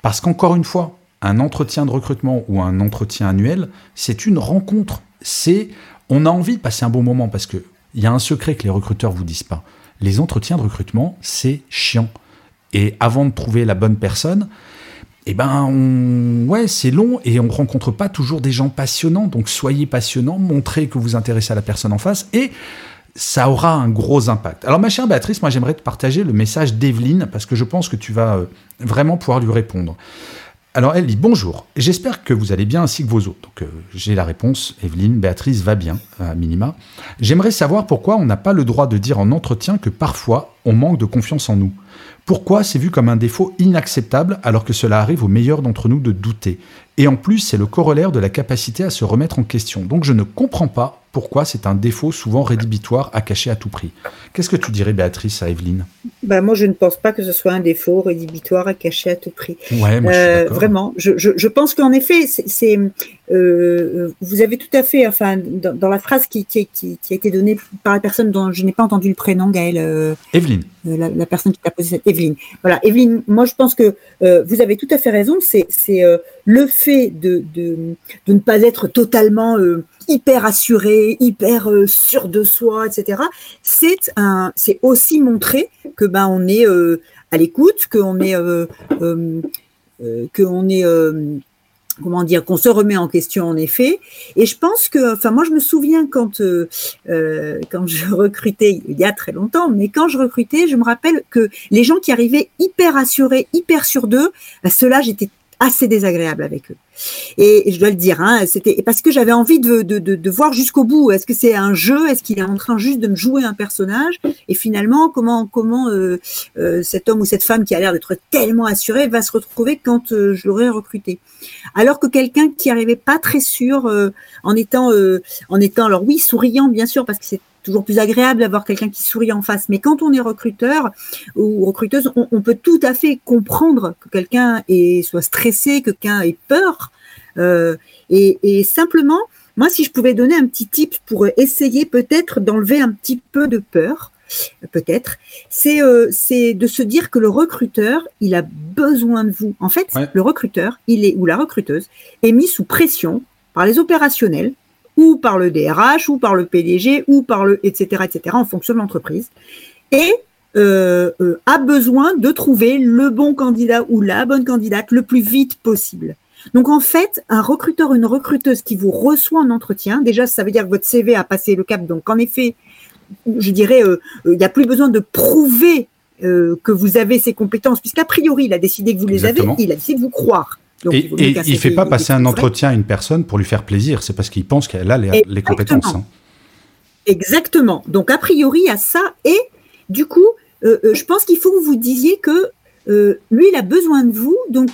Parce qu'encore une fois, un entretien de recrutement ou un entretien annuel, c'est une rencontre. C'est, on a envie de passer un bon moment parce que il y a un secret que les recruteurs vous disent pas. Les entretiens de recrutement, c'est chiant. Et avant de trouver la bonne personne, eh ben, ouais, c'est long et on rencontre pas toujours des gens passionnants. Donc, soyez passionnants, montrez que vous intéressez à la personne en face et ça aura un gros impact. Alors ma chère Béatrice, moi j'aimerais te partager le message d'Evelyne parce que je pense que tu vas euh, vraiment pouvoir lui répondre. Alors elle dit bonjour, j'espère que vous allez bien ainsi que vos autres. Donc euh, j'ai la réponse, Evelyne, Béatrice va bien, à minima. J'aimerais savoir pourquoi on n'a pas le droit de dire en entretien que parfois on manque de confiance en nous. Pourquoi c'est vu comme un défaut inacceptable alors que cela arrive aux meilleurs d'entre nous de douter? Et en plus, c'est le corollaire de la capacité à se remettre en question. Donc je ne comprends pas pourquoi c'est un défaut souvent rédhibitoire à cacher à tout prix. Qu'est-ce que tu dirais, Béatrice, à Evelyne? Bah, Moi, je ne pense pas que ce soit un défaut rédhibitoire à cacher à tout prix. Ouais, moi, je suis euh, vraiment, je, je, je pense qu'en effet, c'est, euh, vous avez tout à fait, enfin, dans, dans la phrase qui, qui, qui, qui, a été donnée par la personne dont je n'ai pas entendu le prénom, Gaëlle. Euh, Evelyne. Euh, la, la, personne qui t'a posé cette. Evelyne. Voilà, Evelyne, moi, je pense que vous avez tout à fait raison. C'est, le fait de, de, de, ne pas être totalement hyper assuré, hyper sûr de soi, etc. C'est un, c'est aussi montrer que ben on est à l'écoute, qu'on est, qu'on est comment dire, qu'on se remet en question en effet. Et je pense que, enfin, moi, je me souviens quand euh, quand je recrutais il y a très longtemps, mais quand je recrutais, je me rappelle que les gens qui arrivaient hyper assurés, hyper sûrs d'eux, ben, ceux-là, j'étais assez désagréable avec eux. Et, je dois le dire, hein, c'était parce que j'avais envie de, de, de, de voir jusqu'au bout. Est-ce que c'est un jeu? Est-ce qu'il est en train juste de me jouer un personnage? Et finalement, comment comment euh, euh, cet homme ou cette femme qui a l'air d'être tellement assuré va se retrouver quand euh, je l'aurai recruté? Alors que quelqu'un qui arrivait pas très sûr, euh, en étant euh, en étant alors oui souriant bien sûr parce que c'est toujours plus agréable d'avoir quelqu'un qui sourit en face. Mais quand on est recruteur ou recruteuse, on, on peut tout à fait comprendre que quelqu'un soit stressé, que quelqu'un ait peur. Euh, et, et, simplement, moi, si je pouvais donner un petit tip pour essayer peut-être d'enlever un petit peu de peur, peut-être, c'est euh, de se dire que le recruteur, il a besoin de vous. En fait, ouais. le recruteur, il est ou la recruteuse est mis sous pression par les opérationnels, ou par le DRH, ou par le PDG, ou par le etc. etc. en fonction de l'entreprise, et euh, euh, a besoin de trouver le bon candidat ou la bonne candidate le plus vite possible. Donc en fait, un recruteur, une recruteuse qui vous reçoit en entretien, déjà ça veut dire que votre CV a passé le cap. Donc en effet, je dirais, euh, il n'y a plus besoin de prouver que vous avez ces compétences, puisqu'a priori il a décidé que vous les avez, il a décidé de vous croire. Donc, et il ne fait pas passer un entretien à une personne pour lui faire plaisir, c'est parce qu'il pense qu'elle a les, les compétences. Hein. Exactement. Donc, a priori, à ça. Et du coup, euh, je pense qu'il faut que vous disiez que euh, lui, il a besoin de vous. Donc,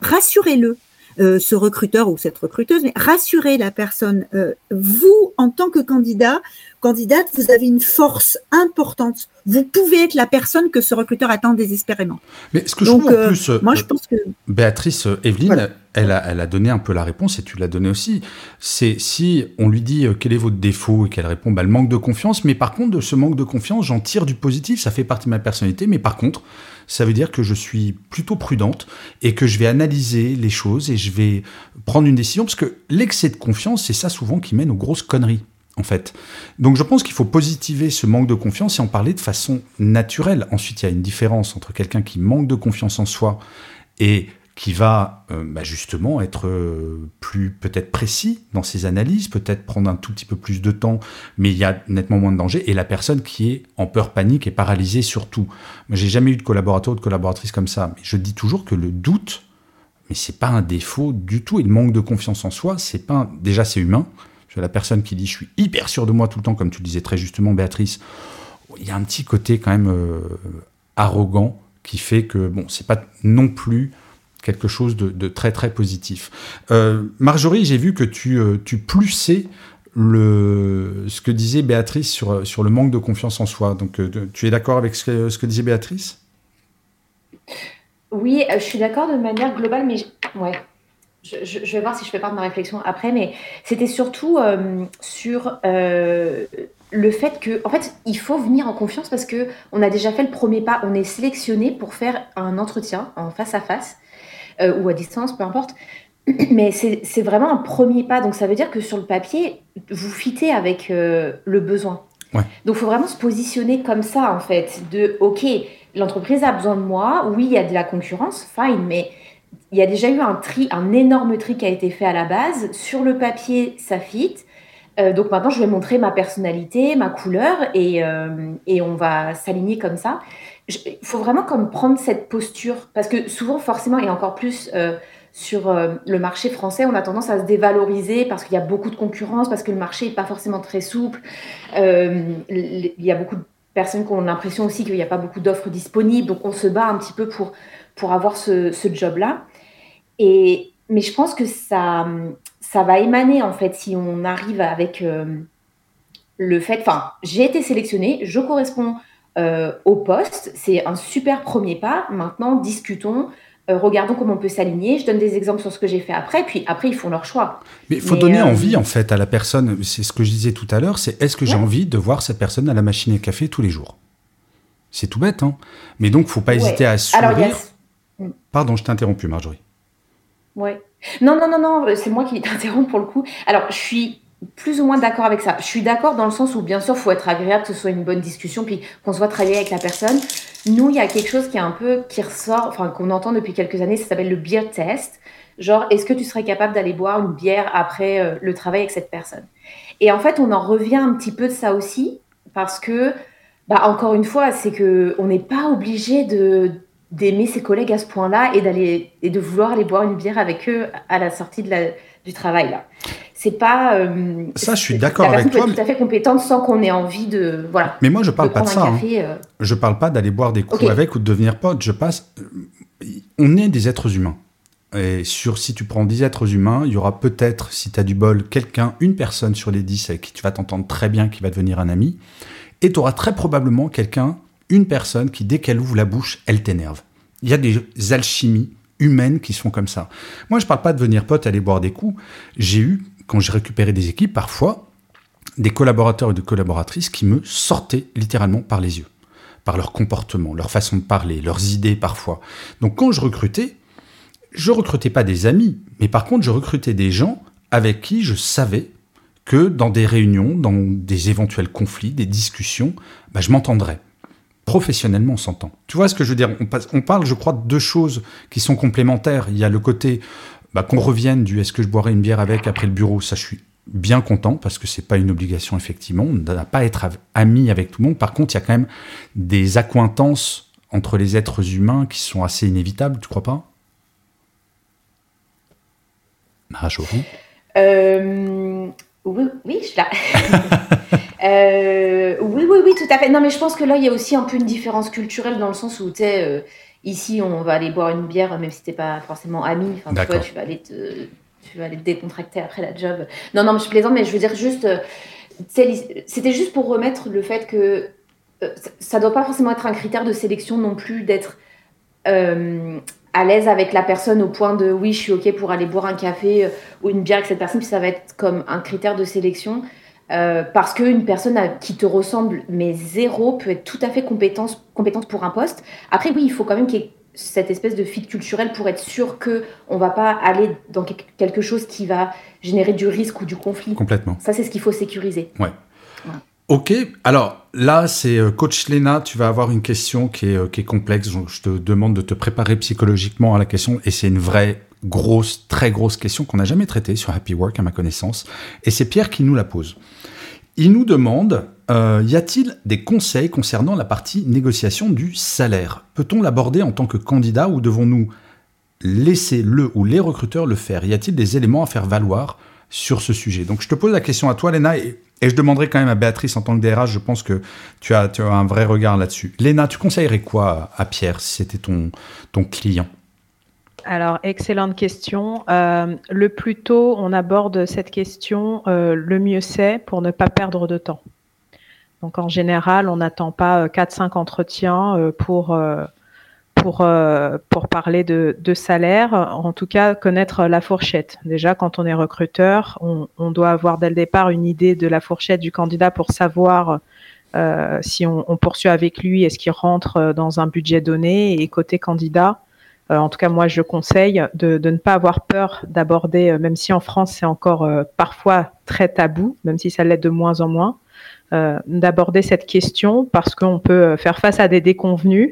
rassurez-le, euh, ce recruteur ou cette recruteuse, mais rassurez la personne. Euh, vous, en tant que candidat, candidate, vous avez une force importante. Vous pouvez être la personne que ce recruteur attend désespérément. Mais ce que Donc, je trouve en plus, euh, moi, je pense que Béatrice, Evelyne, voilà. elle, a, elle a donné un peu la réponse et tu l'as donné aussi. C'est si on lui dit quel est votre défaut et qu'elle répond bah, le manque de confiance, mais par contre de ce manque de confiance, j'en tire du positif, ça fait partie de ma personnalité, mais par contre, ça veut dire que je suis plutôt prudente et que je vais analyser les choses et je vais prendre une décision parce que l'excès de confiance, c'est ça souvent qui mène aux grosses conneries en fait. Donc je pense qu'il faut positiver ce manque de confiance et en parler de façon naturelle. Ensuite, il y a une différence entre quelqu'un qui manque de confiance en soi et qui va euh, bah justement être euh, plus peut-être précis dans ses analyses, peut-être prendre un tout petit peu plus de temps, mais il y a nettement moins de danger, et la personne qui est en peur, panique et paralysée surtout. Moi, j'ai jamais eu de collaborateur ou de collaboratrice comme ça, mais je dis toujours que le doute, mais c'est pas un défaut du tout, et le manque de confiance en soi, c'est pas déjà c'est humain, la personne qui dit je suis hyper sûr de moi tout le temps, comme tu le disais très justement, Béatrice, il y a un petit côté quand même euh, arrogant qui fait que bon, c'est pas non plus quelque chose de, très très positif. Euh, Marjorie, j'ai vu que tu, euh, tu plussais le, ce que disait Béatrice sur, sur le manque de confiance en soi. Donc euh, tu es d'accord avec ce que, disait Béatrice? Oui, je suis d'accord de manière globale, mais ouais. Je, vais voir si je fais part de ma réflexion après, mais c'était surtout sur le fait que, en fait, il faut venir en confiance parce que on a déjà fait le premier pas, on est sélectionné pour faire un entretien en face à face euh, ou à distance, peu importe. Mais c'est vraiment un premier pas, donc ça veut dire que sur le papier, vous fitez avec euh, le besoin. Ouais. Donc il faut vraiment se positionner comme ça, en fait, de OK, l'entreprise a besoin de moi, oui, il y a de la concurrence, fine, mais il y a déjà eu un tri, un énorme tri qui a été fait à la base. Sur le papier, ça fit. Euh, donc maintenant, je vais montrer ma personnalité, ma couleur, et, euh, et on va s'aligner comme ça. Il faut vraiment comme prendre cette posture, parce que souvent, forcément, et encore plus euh, sur le marché français, on a tendance à se dévaloriser parce qu'il y a beaucoup de concurrence, parce que le marché n'est pas forcément très souple. il y a beaucoup de personnes qui ont l'impression aussi qu'il n'y a pas beaucoup d'offres disponibles, donc on se bat un petit peu pour, pour avoir ce, job-là. Et, mais je pense que ça, ça va émaner en fait si on arrive avec euh, le fait, enfin, j'ai été sélectionnée, je corresponds euh, au poste, c'est un super premier pas. Maintenant, discutons. Euh, regardons comment on peut s'aligner. Je donne des exemples sur ce que j'ai fait après, puis après ils font leur choix. Mais il faut donner envie en fait à la personne. C'est ce que je disais tout à l'heure. C'est est-ce que j'ai envie de voir cette personne à la machine à café tous les jours? C'est tout bête, hein. Mais donc, faut pas hésiter à sourire. Pardon, je t'ai interrompu, Marjorie. Ouais. Non, non, non, non, c'est moi qui t'interromps pour le coup. Alors, je suis plus ou moins d'accord avec ça. Je suis d'accord dans le sens où, bien sûr, faut être agréable, que ce soit une bonne discussion, puis qu'on soit travailler avec la personne. Nous, il y a quelque chose qui est un peu, qui ressort, enfin, qu'on entend depuis quelques années, ça s'appelle le beer test. Genre, est-ce que tu serais capable d'aller boire une bière après euh, le travail avec cette personne? Et en fait, on en revient un petit peu de ça aussi, parce que, bah, encore une fois, c'est que on n'est pas obligé de d'aimer ses collègues à ce point-là et d'aller et de vouloir aller boire une bière avec eux à la sortie de la, du travail là. C'est pas euh, ça, je suis d'accord avec toi. Être tout à fait compétente sans qu'on ait envie de voilà. Mais moi, je parle pas de ça. Hein. Euh. Je parle pas d'aller boire des coups avec ou de devenir pote. Je passe. On est des êtres humains. Et sur, si tu prends 10 êtres humains, il y aura peut-être, si tu as du bol, quelqu'un, une personne sur les 10 avec qui tu vas t'entendre très bien, qui va devenir un ami. Et tu auras très probablement quelqu'un une personne qui, dès qu'elle ouvre la bouche, elle t'énerve. Il y a des alchimies humaines qui sont comme ça. Moi, je parle pas de venir pote, aller boire des coups. J'ai eu, quand j'ai récupéré des équipes, parfois, des collaborateurs et des collaboratrices qui me sortaient littéralement par les yeux, par leur comportement, leur façon de parler, leurs idées parfois. Donc quand je recrutais, je recrutais pas des amis, mais par contre je recrutais des gens avec qui je savais que dans des réunions, dans des éventuels conflits, des discussions, bah, je m'entendrais professionnellement, on s'entend. Tu vois ce que je veux dire? On, parle, je crois, de deux choses qui sont complémentaires. Il y a le côté bah, qu'on revienne du est-ce que je boirai une bière avec après le bureau, ça je suis bien content parce que c'est pas une obligation effectivement. On n'a pas à être ami avec tout le monde. Par contre, il y a quand même des accointances entre les êtres humains qui sont assez inévitables, tu crois pas? Marjorie euh, oui, oui, je là. Euh, oui, oui, oui, tout à fait. Non, mais je pense que là, il y a aussi un peu une différence culturelle dans le sens où, tu sais, euh, ici, on va aller boire une bière, même si t'es pas forcément ami. Enfin, tu vois, tu vas aller te, tu vas aller te décontracter après la job. Non, non, mais je plaisante, mais je veux dire juste, euh, c'était juste pour remettre le fait que ça doit pas forcément être un critère de sélection non plus d'être à l'aise avec la personne au point de oui, je suis OK pour aller boire un café ou une bière avec cette personne, puis ça va être comme un critère de sélection. Euh, parce qu'une personne qui te ressemble, mais zéro, peut être tout à fait compétente, compétente pour un poste. Après, oui, il faut quand même qu'il y ait cette espèce de fit culturel pour être sûr que on va pas aller dans quelque chose qui va générer du risque ou du conflit. Complètement. Ça, c'est ce qu'il faut sécuriser. Ouais. Ok, alors là, c'est euh, coach Lena, tu vas avoir une question qui est, euh, complexe. Je te demande de te préparer psychologiquement à la question et c'est une vraie grosse, très grosse question qu'on n'a jamais traitée sur Happy Work à ma connaissance. Et c'est Pierre qui nous la pose. Il nous demande, euh, y a-t-il des conseils concernant la partie négociation du salaire? Peut-on l'aborder en tant que candidat ou devons-nous laisser le ou les recruteurs le faire? Y a-t-il des éléments à faire valoir sur ce sujet Donc je te pose la question à toi, Léna, et, je demanderai quand même à Béatrice en tant que DRH, je pense que tu as, un vrai regard là-dessus. Léna, tu conseillerais quoi à Pierre si c'était ton, ton client? Alors, excellente question. Euh, le plus tôt on aborde cette question, euh, le mieux c'est pour ne pas perdre de temps. Donc, en général, on n'attend pas 4-5 euh, entretiens pour, pour, pour parler de, de, salaire. En tout cas, connaître la fourchette. Déjà, quand on est recruteur, on, on doit avoir dès le départ une idée de la fourchette du candidat pour savoir si on, on, poursuit avec lui, est-ce qu'il rentre dans un budget donné. Et côté candidat, euh, en tout cas, moi, je conseille de, ne pas avoir peur d'aborder, euh, même si en France, c'est encore euh, parfois très tabou, même si ça l'est de moins en moins, d'aborder cette question parce qu'on peut faire face à des déconvenus.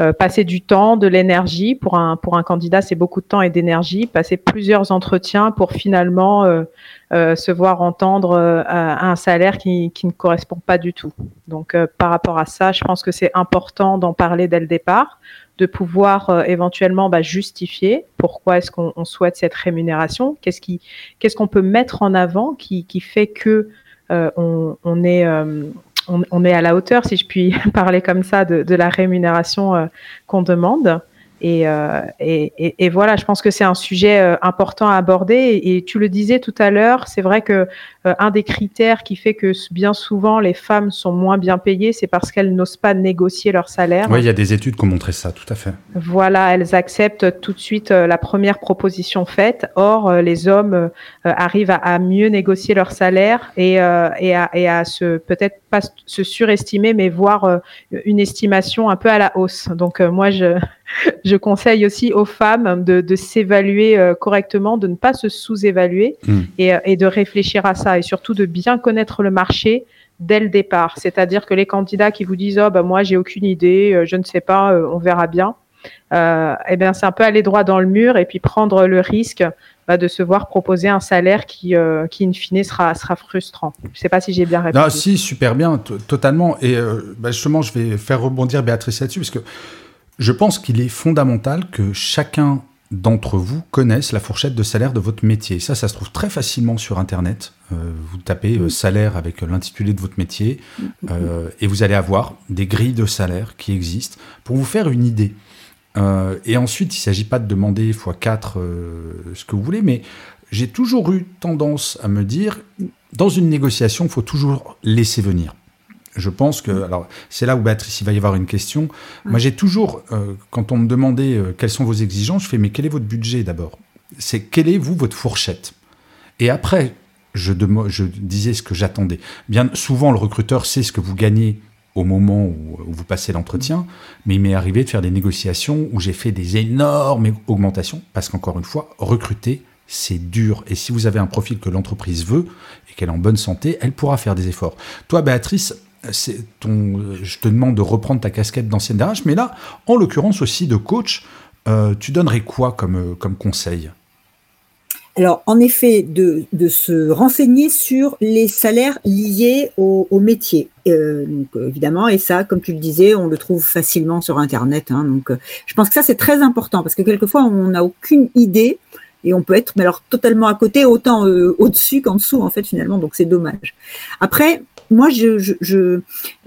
Euh, passer du temps, de l'énergie. Pour un, pour un candidat, c'est beaucoup de temps et d'énergie. Passer plusieurs entretiens pour finalement euh, euh, se voir entendre un salaire qui, qui, ne correspond pas du tout. Donc, par rapport à ça, je pense que c'est important d'en parler dès le départ, de pouvoir éventuellement bah, justifier pourquoi est-ce qu'on souhaite cette rémunération, qu'est-ce qu'on peut mettre en avant qui, qui fait que on, on, est on, est à la hauteur, si je puis parler comme ça, de, la rémunération euh, qu'on demande. Euh, et, et, voilà, je pense que c'est un sujet euh, important à aborder. Et, tu le disais tout à l'heure, c'est vrai que euh, un des critères qui fait que bien souvent les femmes sont moins bien payées, c'est parce qu'elles n'osent pas négocier leur salaire. Oui, il y a des études qui ont montré ça, tout à fait. Voilà, elles acceptent tout de suite la première proposition faite. Or, les hommes arrivent à, mieux négocier leur salaire et, et à, et à se peut-être pas se surestimer, mais voir une estimation un peu à la hausse. Donc moi, je je conseille aussi aux femmes de, s'évaluer euh, correctement, de ne pas se sous-évaluer hmm. euh, et, de réfléchir à ça et surtout de bien connaître le marché dès le départ. C'est-à-dire que les candidats qui vous disent oh bah moi j'ai aucune idée, euh, je ne sais pas, on verra bien. eh bien c'est un peu aller droit dans le mur et puis prendre le risque bah, de se voir proposer un salaire qui, qui in fine sera, sera frustrant. Je ne sais pas si j'ai bien répondu. Non, si, super bien, totalement. Et bah, justement, je vais faire rebondir Béatrice là-dessus, parce que je pense qu'il est fondamental que chacun d'entre vous connaisse la fourchette de salaire de votre métier. Ça, ça se trouve très facilement sur Internet. Euh, vous tapez euh, salaire avec l'intitulé de votre métier euh, et vous allez avoir des grilles de salaire qui existent pour vous faire une idée. et ensuite, il ne s'agit pas de demander x4 ce que vous voulez, mais j'ai toujours eu tendance à me dire, dans une négociation, il faut toujours laisser venir je pense que, alors c'est là où Béatrice, il va y avoir une question. Moi, j'ai toujours, euh, quand on me demandait euh, quelles sont vos exigences, je fais, mais quel est votre budget d'abord? C'est quelle est, vous, votre fourchette? Et après, je, je disais ce que j'attendais. Bien souvent, le recruteur sait ce que vous gagnez au moment où, vous passez l'entretien, mais il m'est arrivé de faire des négociations où j'ai fait des énormes augmentations, parce qu'encore une fois, recruter, c'est dur. Et si vous avez un profil que l'entreprise veut et qu'elle est en bonne santé, elle pourra faire des efforts. Toi, Béatrice, ton, je te demande de reprendre ta casquette d'ancienne DRH, mais là, en l'occurrence aussi de coach, euh, tu donnerais quoi comme, euh, comme conseil? Alors, en effet, de, se renseigner sur les salaires liés au, métier. Euh, évidemment, et ça, comme tu le disais, on le trouve facilement sur Internet. Hein. donc, je pense que ça, c'est très important parce que quelquefois, on n'a aucune idée et on peut être, mais alors totalement à côté, autant au-dessus qu'en dessous, en fait, finalement. Donc, c'est dommage. Après, moi, je, je, je,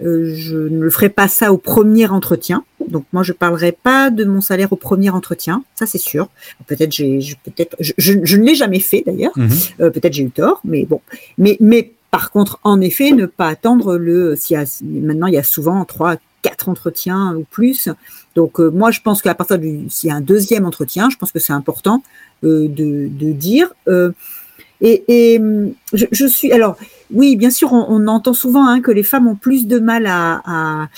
euh, je, ne ferai pas ça au premier entretien. Donc, moi, je parlerai pas de mon salaire au premier entretien. Ça, c'est sûr. Peut-être j'ai, peut-être, je, je, ne l'ai jamais fait d'ailleurs. Mhm. Euh, peut-être j'ai eu tort, mais bon. Mais, mais par contre, en effet, ne pas attendre le. S'il y a, maintenant, il y a souvent trois, quatre entretiens ou plus. Donc, euh, moi, je pense qu'à partir du, s'il y a un deuxième entretien, je pense que c'est important de, de dire. et, et je, je suis alors oui, bien sûr, on, entend souvent hein, que les femmes ont plus de mal à,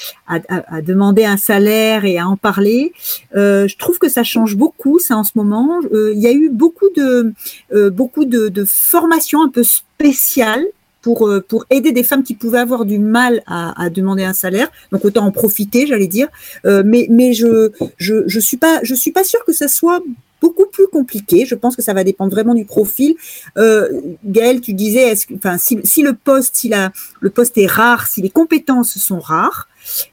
demander un salaire et à en parler. Euh, je trouve que ça change beaucoup, ça en ce moment. Euh, il y a eu beaucoup de euh, beaucoup de, formations un peu spéciales pour, pour aider des femmes qui pouvaient avoir du mal à, demander un salaire. Donc autant en profiter, j'allais dire. mais mais je, je je suis pas je suis pas sûre que ça soit beaucoup plus compliqué. Je pense que ça va dépendre vraiment du profil. Euh, Gaëlle, tu disais, est-ce que, enfin, si, le poste, si la, le poste est rare, si les compétences sont rares,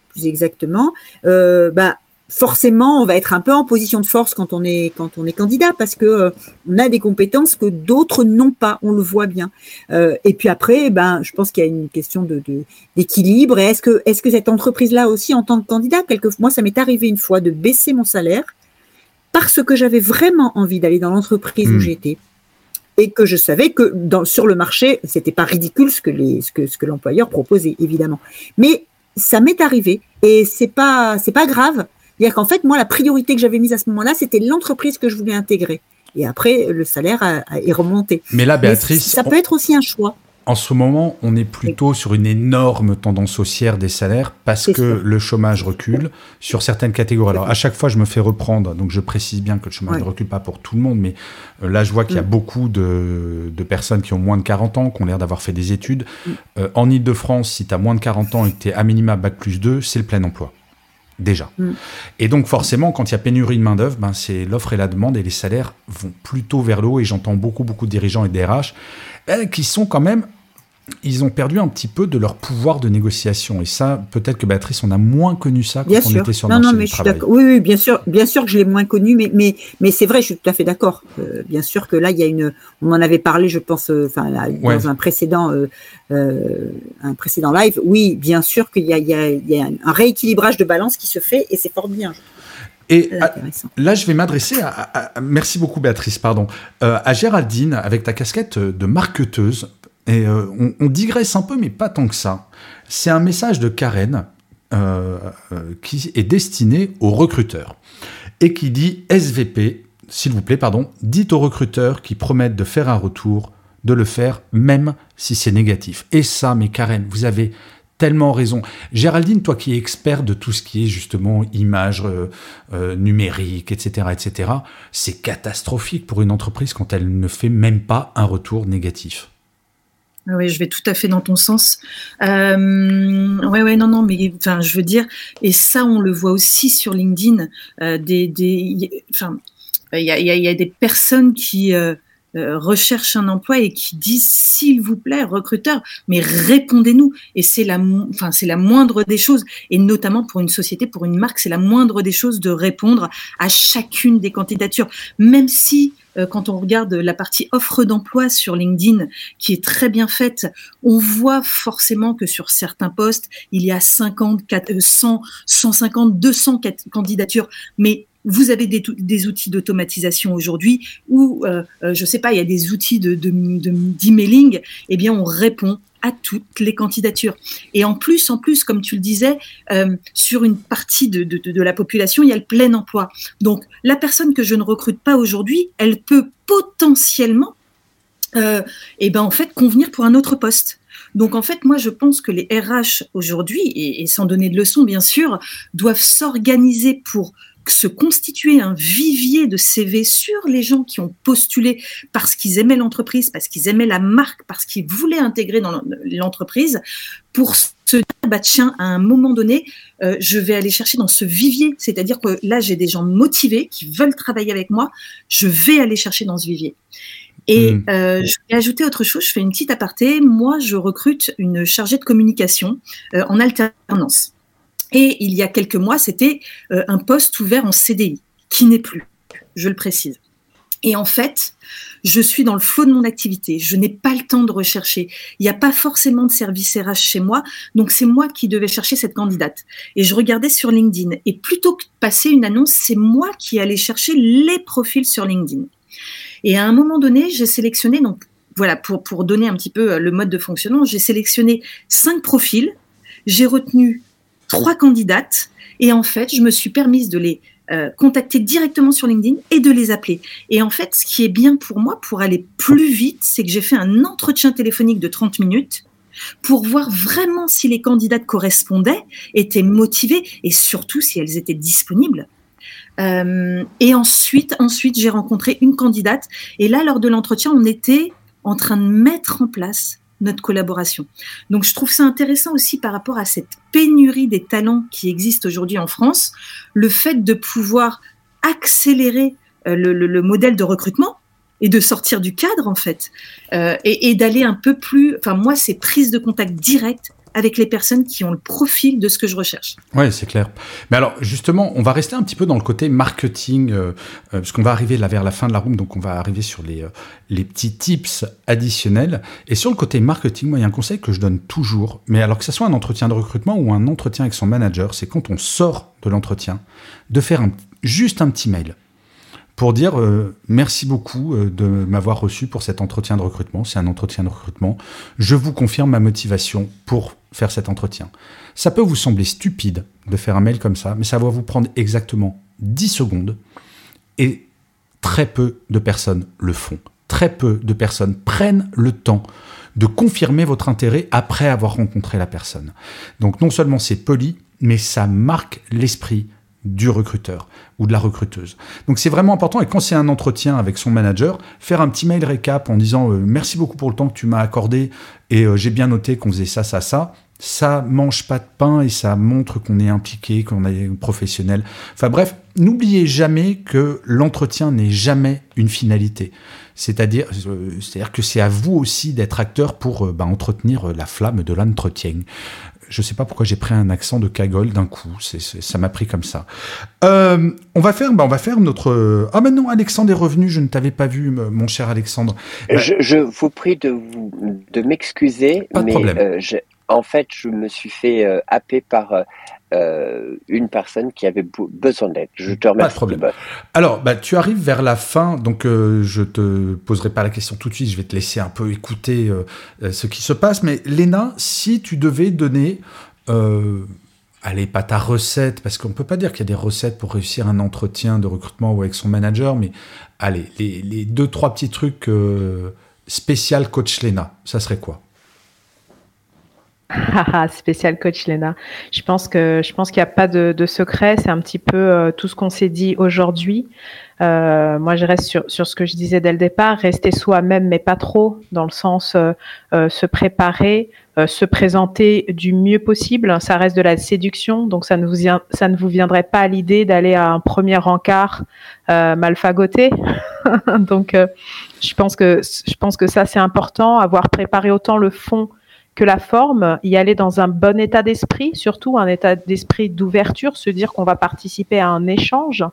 plus exactement, euh, bah, forcément, on va être un peu en position de force quand on est quand on est candidat parce que euh, on a des compétences que d'autres n'ont pas. On le voit bien. Euh, et puis après, ben, je pense qu'il y a une question de d'équilibre. Et est-ce que est-ce que cette entreprise là aussi, en tant que candidat, quelquefois, moi, ça m'est arrivé une fois de baisser mon salaire parce que j'avais vraiment envie d'aller dans l'entreprise où hmm. j'étais et que je savais que dans, sur le marché, c'était pas ridicule ce que les, ce que, ce que l'employeur proposait, évidemment. Mais ça m'est arrivé et c'est pas, c'est pas grave. C'est-à-dire qu'en fait, moi, la priorité que j'avais mise à ce moment-là, c'était l'entreprise que je voulais intégrer. Et après, le salaire est remonté. Mais là, Béatrice. ça peut être aussi un choix en ce moment, on est plutôt sur une énorme tendance haussière des salaires parce que le chômage recule sur certaines catégories. Alors, à chaque fois, je me fais reprendre, donc je précise bien que le chômage ne recule pas pour tout le monde, mais euh, là, je vois qu'il y a mm. beaucoup de, personnes qui ont moins de 40 ans, qui ont l'air d'avoir fait des études. Mm. Euh, en Ile-de-France, si tu as moins de 40 ans et que tu es à minima bac plus 2, c'est le plein emploi. Déjà. Mm. Et donc forcément, quand il y a pénurie de main-d'œuvre, ben, c'est l'offre et la demande et les salaires vont plutôt vers le haut. Et j'entends beaucoup, beaucoup de dirigeants et de DRH eh, qui sont quand même ils ont perdu un petit peu de leur pouvoir de négociation. Et ça, peut-être que Béatrice, on a moins connu ça quand Bien on sûr. était sur non, le marché non, mais du je suis travail. d'accord. Oui, oui, bien sûr, bien sûr que je l'ai moins connu, mais, mais, mais c'est vrai, je suis tout à fait d'accord. Euh, bien sûr que là, il y a une, on en avait parlé, je pense, euh, enfin, là, Ouais. dans un précédent, euh, un précédent live. Oui, bien sûr qu'il y a, il y a, il y a un rééquilibrage de balance qui se fait et c'est fort bien. Et à-. Là, je vais m'adresser à, à- à- Merci beaucoup, Béatrice, pardon. Euh, à Géraldine, avec ta casquette de marketeuse. Et euh, on, digresse un peu, mais pas tant que ça. C'est un message de Karen euh, euh, qui est destiné aux recruteurs. Et qui dit SVP, s'il vous plaît, pardon, dites aux recruteurs qui promettent de faire un retour, de le faire même si c'est négatif. Et ça, mais Karen, vous avez tellement raison. Géraldine, toi qui es expert de tout ce qui est justement image numérique, etc., etc., c'est catastrophique pour une entreprise quand elle ne fait même pas un retour négatif. Ah Oui, je vais tout à fait dans ton sens. Euh, ouais, ouais, non, non, mais enfin, je veux dire, et ça, on le voit aussi sur LinkedIn. euh, des, des, enfin, il y y y a des personnes qui euh, euh, recherchent un emploi et qui disent, s'il vous plaît, recruteur, mais répondez-nous. Et c'est la, enfin, c'est la moindre des choses. Et notamment pour une société, pour une marque, c'est la moindre des choses de répondre à chacune des candidatures, même si quand on regarde la partie offre d'emploi sur LinkedIn, qui est très bien faite, on voit forcément que sur certains postes, il y a 50, 4, euh, 100, 150, 200 cat- candidatures, mais vous avez des, outils d'automatisation aujourd'hui où, euh, euh, je sais pas, il y a des outils de, de, de- d'emailing, eh bien, on répond à toutes les candidatures. Et en plus, en plus, comme tu le disais, euh, sur une partie de, de, la population, il y a le plein emploi. Donc, la personne que je ne recrute pas aujourd'hui, elle peut potentiellement, euh, eh ben, en fait, convenir pour un autre poste. Donc, en fait, moi, je pense que les RH aujourd'hui, et, et sans donner de leçons, bien sûr, doivent s'organiser pour se constituer un vivier de CV sur les gens qui ont postulé parce qu'ils aimaient l'entreprise, parce qu'ils aimaient la marque, parce qu'ils voulaient intégrer dans l'entreprise, pour se dire, bah tiens, à un moment donné, euh, je vais aller chercher dans ce vivier. C'est-à-dire que là, j'ai des gens motivés qui veulent travailler avec moi. Je vais aller chercher dans ce vivier. Et Mm. euh, je vais ajouter autre chose. Je fais une petite aparté. Moi, je recrute une chargée de communication euh, en alternance. Et il y a quelques mois, c'était euh, un poste ouvert en CDI, qui n'est plus, je le précise. Et en fait, je suis dans le flot de mon activité. Je n'ai pas le temps de rechercher. Il n'y a pas forcément de service RH chez moi. Donc, c'est moi qui devais chercher cette candidate. Et je regardais sur LinkedIn. Et plutôt que de passer une annonce, c'est moi qui allais chercher les profils sur LinkedIn. Et à un moment donné, j'ai sélectionné, donc voilà, pour, pour donner un petit peu euh, le mode de fonctionnement, j'ai sélectionné cinq profils. J'ai retenu trois candidates. Et en fait, je me suis permise de les euh, contacter directement sur LinkedIn et de les appeler. Et en fait, ce qui est bien pour moi, pour aller plus vite, c'est que j'ai fait un entretien téléphonique de 30 minutes pour voir vraiment si les candidates correspondaient, étaient motivées et surtout si elles étaient disponibles. Euh, et ensuite, ensuite, j'ai rencontré une candidate et là, lors de l'entretien, on était en train de mettre en place notre collaboration. Donc, je trouve ça intéressant aussi par rapport à cette pénurie des talents qui existe aujourd'hui en France, le fait de pouvoir accélérer euh, le, le, le, modèle de recrutement et de sortir du cadre en fait, euh, et, et d'aller un peu plus. Enfin, moi, c'est prise de contact direct avec les personnes qui ont le profil de ce que je recherche. Oui, c'est clair. Mais alors, justement, on va rester un petit peu dans le côté marketing, euh, euh, parce qu'on va arriver vers la fin de la room, donc on va arriver sur les, euh, les petits tips additionnels. Et sur le côté marketing, moi, il y a un conseil que je donne toujours, mais alors que ce soit un entretien de recrutement ou un entretien avec son manager, c'est quand on sort de l'entretien, de faire juste un petit mail pour dire euh, merci beaucoup euh, de m'avoir reçu pour cet entretien de recrutement. C'est un entretien de recrutement. Je vous confirme ma motivation pour faire cet entretien. Ça peut vous sembler stupide de faire un mail comme ça, mais ça va vous prendre exactement 10 secondes et très peu de personnes le font. Très peu de personnes prennent le temps de confirmer votre intérêt après avoir rencontré la personne. Donc non seulement c'est poli, mais ça marque l'esprit du recruteur ou de la recruteuse. Donc c'est vraiment important et quand c'est un entretien avec son manager, faire un petit mail récap en disant euh, merci beaucoup pour le temps que tu m'as accordé et euh, j'ai bien noté qu'on faisait ça, ça, ça. ça mange pas de pain et ça montre qu'on est impliqué, qu'on est professionnel. Enfin bref, n'oubliez jamais que l'entretien n'est jamais une finalité. C'est-à-dire, euh, c'est-à-dire que c'est à vous aussi d'être acteur pour bah, entretenir la flamme de l'entretien. Je sais pas pourquoi j'ai pris un accent de cagole d'un coup. C'est, ça m'a pris comme ça. Euh, on va faire, bah, on va faire notre. Ah maintenant, Alexandre est revenu. Je ne t'avais pas vu, mon cher Alexandre. Je, je vous prie de, vous, de m'excuser, Pas de mais problème. euh, je- en fait, je me suis fait happer par euh, une personne qui avait be- besoin d'aide. Je te remercie. problème. Bah, Alors, bah, tu arrives vers la fin, donc euh, je te poserai pas la question tout de suite, je vais te laisser un peu écouter euh, euh, ce qui se passe. Mais Léna, si tu devais donner, allez, pas ta recette, parce qu'on peut pas dire qu'il y a des recettes pour réussir un entretien de recrutement ou avec son manager, mais allez, les, les deux, trois petits trucs euh, spécial coach Léna, ça serait quoi? spécial coach Léna. Je pense que je pense qu'il n'y a pas de, de secret. C'est un petit peu euh, tout ce qu'on s'est dit aujourd'hui. Euh, moi, je reste sur, sur ce que je disais dès le départ. Rester soi-même, mais pas trop, dans le sens euh, euh, se préparer, euh, se présenter du mieux possible. Ça reste de la séduction, donc ça ne vous ça ne vous viendrait pas à l'idée d'aller à un premier encart euh, mal fagoté. donc, je pense que je pense que ça c'est important. Avoir préparé autant le fond que la forme, y aller dans un bon état d'esprit, surtout un état d'esprit d'ouverture, se dire qu'on va participer à un échange.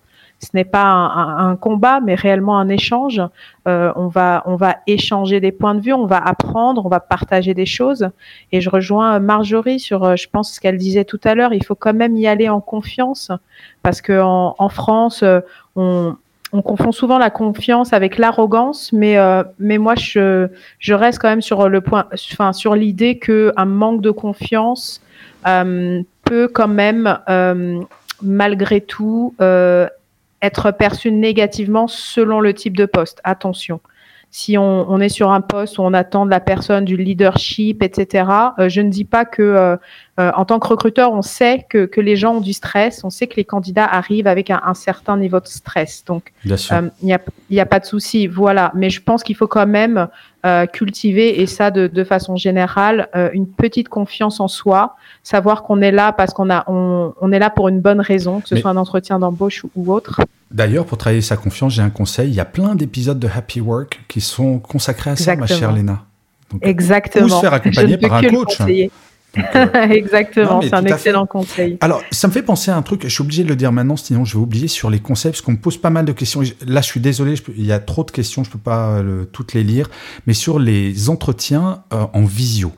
Ce n'est pas un, combat, mais réellement un échange. Euh, on va on va échanger des points de vue, on va apprendre, on va partager des choses. Et je rejoins Marjorie sur, euh, je pense ce qu'elle disait tout à l'heure. Il faut quand même y aller en confiance, parce que en, en France, euh, on on confond souvent la confiance avec l'arrogance, mais euh, mais moi je je reste quand même sur le point, enfin sur l'idée que un manque de confiance euh, peut quand même euh, malgré tout être perçu négativement selon le type de poste. Attention. Si on, on est sur un poste où on attend de la personne du leadership, etc., euh, je ne dis pas que, euh, euh, en tant que recruteur, on sait que, que les gens ont du stress, on sait que les candidats arrivent avec un, un certain niveau de stress. Donc, euh, Il n'y a, a pas de souci, voilà. Mais je pense qu'il faut quand même euh, cultiver, et ça de, de façon générale, euh, une petite confiance en soi, savoir qu'on est là parce qu'on a, on, on est là pour une bonne raison, que ce Mais- soit un entretien d'embauche ou, ou autre. D'ailleurs, pour travailler sa confiance, j'ai un conseil. Il y a plein d'épisodes de Happy Work qui sont consacrés à ça, ma chère Léna. Donc, Exactement. Ou se faire accompagner par un coach. conseiller. Donc, euh, Exactement, c'est un excellent conseil. Alors, ça me fait penser à un truc, je suis obligé de le dire maintenant, sinon je vais oublier sur les concepts, parce qu'on me pose pas mal de questions. Là, je suis désolé, je peux- il y a trop de questions, je peux pas euh, le- toutes les lire. Mais sur les entretiens euh, en visio,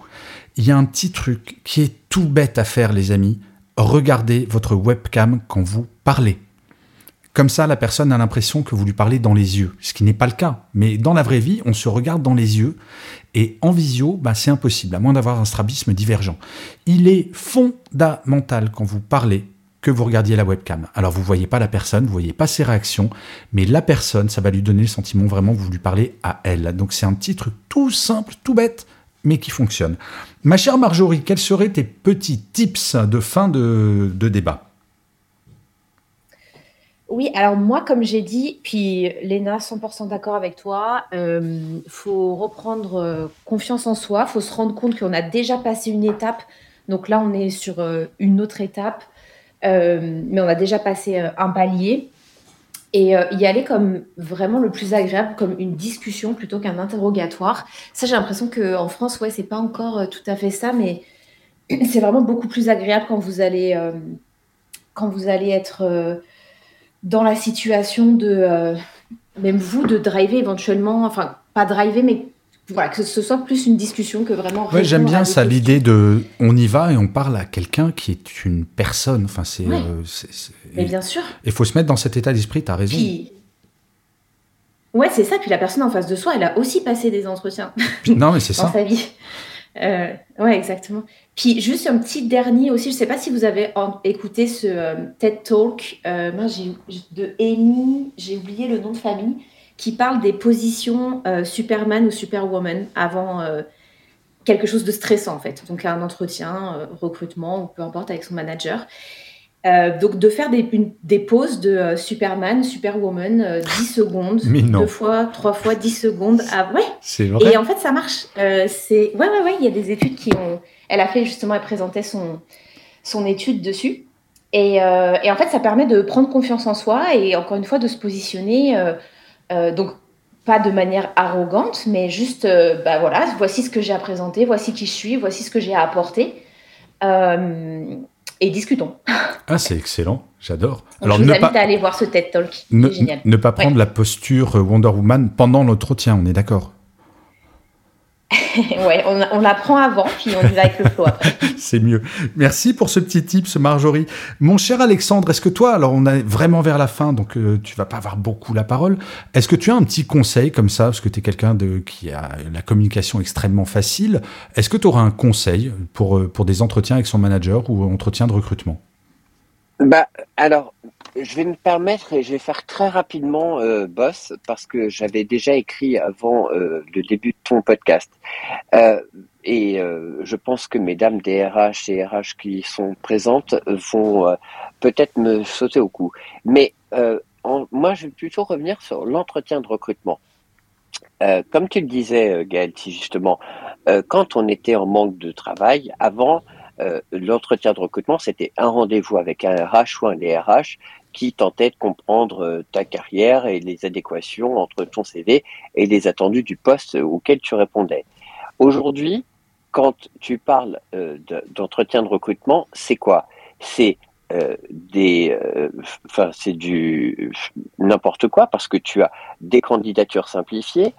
il y a un petit truc qui est tout bête à faire, les amis. Regardez votre webcam quand vous parlez. Comme ça, la personne a l'impression que vous lui parlez dans les yeux, ce qui n'est pas le cas. Mais dans la vraie vie, on se regarde dans les yeux, et en visio, bah, c'est impossible, à moins d'avoir un strabisme divergent. Il est fondamental quand vous parlez que vous regardiez la webcam. Alors vous voyez pas la personne, vous voyez pas ses réactions, mais la personne, ça va lui donner le sentiment vraiment que vous lui parlez à elle. Donc c'est un petit truc tout simple, tout bête, mais qui fonctionne. Ma chère Marjorie, quels seraient tes petits tips de fin de débat? Oui, alors moi, comme j'ai dit, puis Léna, 100% d'accord avec toi, il faut reprendre euh, confiance en soi, faut se rendre compte qu'on a déjà passé une étape, donc là on est sur euh, une autre étape, euh, mais on a déjà passé euh, un palier, et euh, y aller comme vraiment le plus agréable, comme une discussion plutôt qu'un interrogatoire. Ça, j'ai l'impression qu'en France, ouais, c'est pas encore euh, tout à fait ça, mais c'est vraiment beaucoup plus agréable quand vous allez, euh, quand vous allez être... euh, dans la situation de euh, même vous de driver éventuellement, enfin pas driver, mais voilà que ce soit plus une discussion que vraiment. Ouais, j'aime bien ça, l'idée de on y va et on parle à quelqu'un qui est une personne. Enfin, c'est. Ouais. euh, bien sûr. Il faut se mettre dans cet état d'esprit, t'as raison. Puis ouais, c'est ça. Puis la personne en face de soi, elle a aussi passé des entretiens Puis- non, mais c'est dans ça. sa vie. Euh, ouais, exactement. Puis juste un petit dernier aussi, je sais pas si vous avez écouté ce euh, TED Talk euh, de Amy, j'ai oublié le nom de famille, qui parle des positions euh, Superman ou Superwoman avant quelque chose de stressant en fait. Donc un entretien, recrutement ou peu importe avec son manager. Euh, donc de faire des, des poses de euh, Superman, Superwoman, 10 secondes, deux fois, trois fois, 10 secondes. Ah ouais. C'est vrai. Et en fait, ça marche. c'est ouais, ouais, ouais. Il y a des études qui ont. Elle a fait justement, elle présentait son son étude dessus. Et, et en fait, ça permet de prendre confiance en soi et encore une fois de se positionner. donc pas de manière arrogante, mais juste, bah voilà, voici ce que j'ai à présenter, voici qui je suis, voici ce que j'ai à apporter. Euh, et discutons. Ah, c'est excellent, j'adore. Alors, je vous invite à aller voir ce TED Talk. Ne, génial. ne pas prendre la posture Wonder Woman pendant l'entretien, on est d'accord? ouais, on, on la prend avant, puis on y va avec le flow après. c'est mieux. Merci pour ce petit tips, Marjorie. Mon cher Alexandre, est-ce que toi, alors on est vraiment vers la fin, donc euh, tu vas pas avoir beaucoup la parole. Est-ce que tu as un petit conseil comme ça, parce que tu es quelqu'un de qui a la communication extrêmement facile. Est-ce que tu auras un conseil pour, euh, pour des entretiens avec son manager ou entretien de recrutement? Bah, alors, je vais me permettre et je vais faire très rapidement, euh, boss, parce que j'avais déjà écrit avant euh, le début de ton podcast. Euh, et je pense que mesdames des RH et RH qui sont présentes vont peut-être me sauter au cou. Mais moi, je vais plutôt revenir sur l'entretien de recrutement. comme tu le disais, Gaël, justement, quand on était en manque de travail, avant, l'entretien de recrutement, c'était un rendez-vous avec un RH ou un DRH qui tentait de comprendre euh, ta carrière et les adéquations entre ton CV et les attendus du poste auquel tu répondais. Aujourd'hui, quand tu parles euh, d'entretien de recrutement, c'est quoi? C'est euh, du n'importe quoi parce que tu as des candidatures simplifiées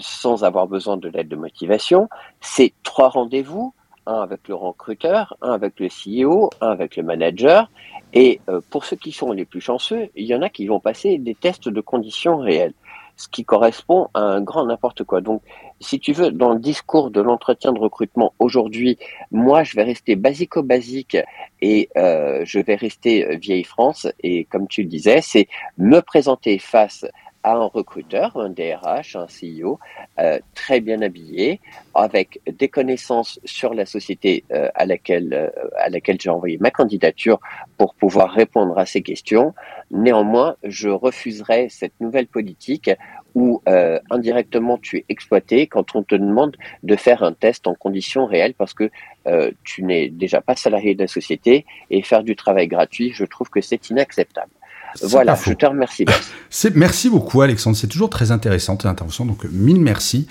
sans avoir besoin de l'aide de motivation. C'est trois rendez-vous un avec le recruteur, un avec le CEO, un avec le manager. Et euh, pour ceux qui sont les plus chanceux, il y en a qui vont passer des tests de conditions réelles, ce qui correspond à un grand n'importe quoi. Donc, si tu veux, dans le discours de l'entretien de recrutement aujourd'hui, moi, je vais rester basico-basique et euh, je vais rester euh, vieille France. Et comme tu le disais, c'est me présenter face à un recruteur, un DRH, un CEO, euh, très bien habillé, avec des connaissances sur la société euh, à laquelle, euh, à laquelle j'ai envoyé ma candidature pour pouvoir répondre à ces questions. Néanmoins, je refuserai cette nouvelle politique où indirectement tu es exploité quand on te demande de faire un test en conditions réelles parce que tu n'es déjà pas salarié de la société et faire du travail gratuit, je trouve que c'est inacceptable. Voilà, je te remercie. merci beaucoup, Alexandre. C'est toujours très intéressant, l'intervention. Donc, mille merci.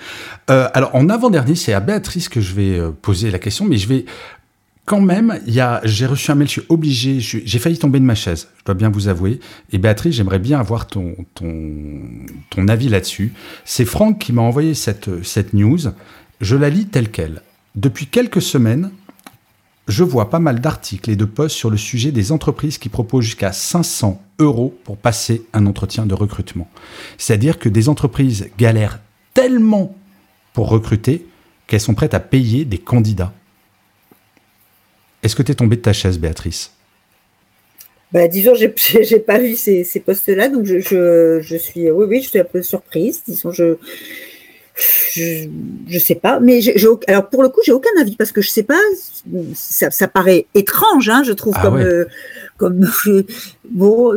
Euh, alors, en avant-dernier, c'est à Béatrice que je vais euh, poser la question, mais je vais quand même, il y a, j'ai reçu un mail, je suis obligé, j'ai failli tomber de ma chaise, je dois bien vous avouer. Et Béatrice, j'aimerais bien avoir ton, ton, ton avis là-dessus. C'est Franck qui m'a envoyé cette, cette news. Je la lis telle qu'elle. Depuis quelques semaines, je vois pas mal d'articles et de posts sur le sujet des entreprises qui proposent jusqu'à 500 euros pour passer un entretien de recrutement. C'est-à-dire que des entreprises galèrent tellement pour recruter qu'elles sont prêtes à payer des candidats. Est-ce que tu es tombée de ta chaise, Béatrice? Bah, disons, j'ai, j'ai pas vu ces, postes-là, donc je, suis, oui, je suis un peu surprise. Je, je sais pas, mais alors pour le coup, j'ai aucun avis parce que je sais pas, ça, ça paraît étrange, hein, je trouve, ah comme, euh, comme, bon,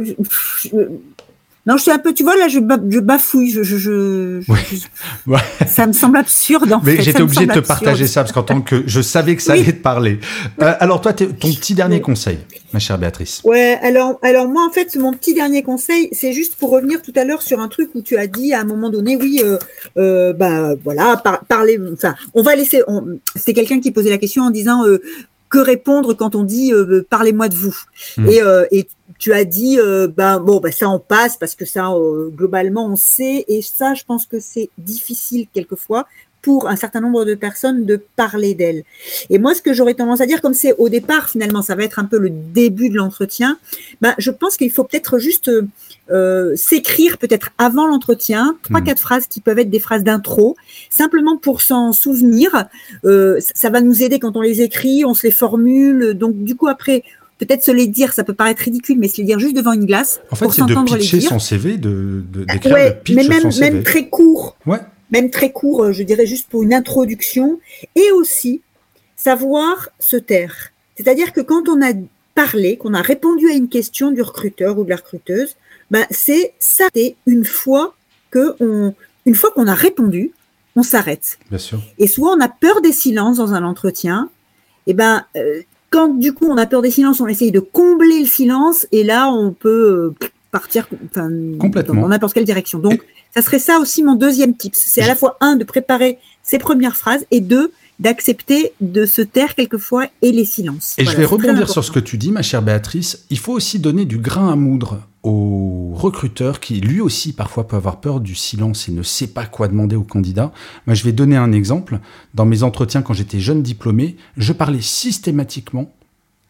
non, je suis un peu, tu vois, là, je, bafouille, je, je, je, ça me semble absurde, en Mais j'étais obligé de te partager ça, parce qu'en tant que, je savais que ça allait te parler. Euh, alors, toi, ton petit dernier conseil, ma chère Béatrice. Ouais, alors, alors, moi, en fait, mon petit dernier conseil, c'est juste pour revenir tout à l'heure sur un truc où tu as dit à un moment donné, oui, euh, euh, bah, voilà, parler, enfin, on va laisser, c'était quelqu'un qui posait la question en disant, euh, que répondre quand on dit euh, parlez-moi de vous. Hmm. et, euh, et, tu as dit euh, ben bon ben ça on passe parce que ça globalement on sait et ça je pense que c'est difficile quelquefois pour un certain nombre de personnes de parler d'elle. Et moi, ce que j'aurais tendance à dire, comme c'est au départ, finalement, ça va être un peu le début de l'entretien, ben, je pense qu'il faut peut-être juste euh, s'écrire peut-être avant l'entretien, trois, hmm. quatre phrases qui peuvent être des phrases d'intro, simplement pour s'en souvenir. Euh, ça va nous aider quand on les écrit, on se les formule. Donc, du coup, après, peut-être se les dire, ça peut paraître ridicule, mais se les dire juste devant une glace. En fait, c'est de pitcher son CV, de, d'écrire ouais, le pitch mais même, son CV. même très court. Ouais même très court, euh, je dirais juste pour une introduction, et aussi savoir se taire. C'est-à-dire que quand on a parlé, qu'on a répondu à une question du recruteur ou de la recruteuse, ben, c'est s'arrêter une fois que on, une fois qu'on a répondu, on s'arrête. Bien sûr. Et souvent, on a peur des silences dans un entretien. Et ben, euh, quand du coup on a peur des silences, on essaye de combler le silence et là on peut euh, partir enfin, Complètement. dans n'importe quelle direction. Donc, ça serait ça aussi mon deuxième tip. C'est à la fois un de préparer ses premières phrases et deux d'accepter de se taire quelquefois et les silences. Et Voilà, je vais rebondir sur ce que tu dis, ma chère Béatrice. Il faut aussi donner du grain à moudre au recruteur qui, lui aussi, parfois peut avoir peur du silence et ne sait pas quoi demander au candidat. Moi, je vais donner un exemple. Dans mes entretiens, quand j'étais jeune diplômé, je parlais systématiquement,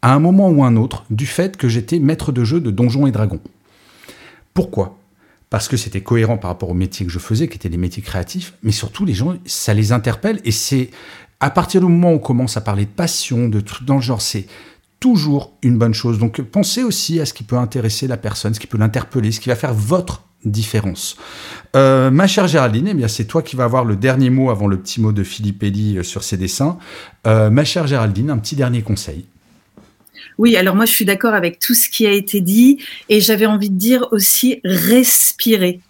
à un moment ou un autre, du fait que j'étais maître de jeu de Donjons et Dragons. Pourquoi? Parce que c'était cohérent par rapport au métier que je faisais, qui étaient des métiers créatifs, mais surtout les gens, ça les interpelle et c'est à partir du moment où on commence à parler de passion, de trucs dans le genre, c'est toujours une bonne chose. Donc pensez aussi à ce qui peut intéresser la personne, ce qui peut l'interpeller, ce qui va faire votre différence. Euh, ma chère Géraldine, eh bien c'est toi qui vas avoir le dernier mot avant le petit mot de Philippe Elie euh, sur ses dessins. Euh, ma chère Géraldine, un petit dernier conseil. Oui, alors moi je suis d'accord avec tout ce qui a été dit et j'avais envie de dire aussi respirer.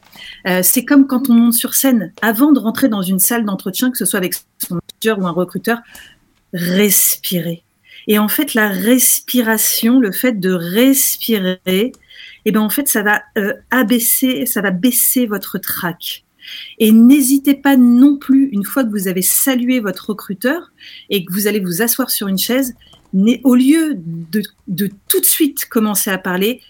C'est comme quand on monte sur scène, avant de rentrer dans une salle d'entretien, que ce soit avec son manager ou un recruteur, respirer. Et en fait, la respiration, le fait de respirer, eh ben en fait, ça va euh, abaisser, ça va baisser votre trac. Et n'hésitez pas non plus, une fois que vous avez salué votre recruteur et que vous allez vous asseoir sur une chaise, au lieu de, de tout de suite commencer à parler,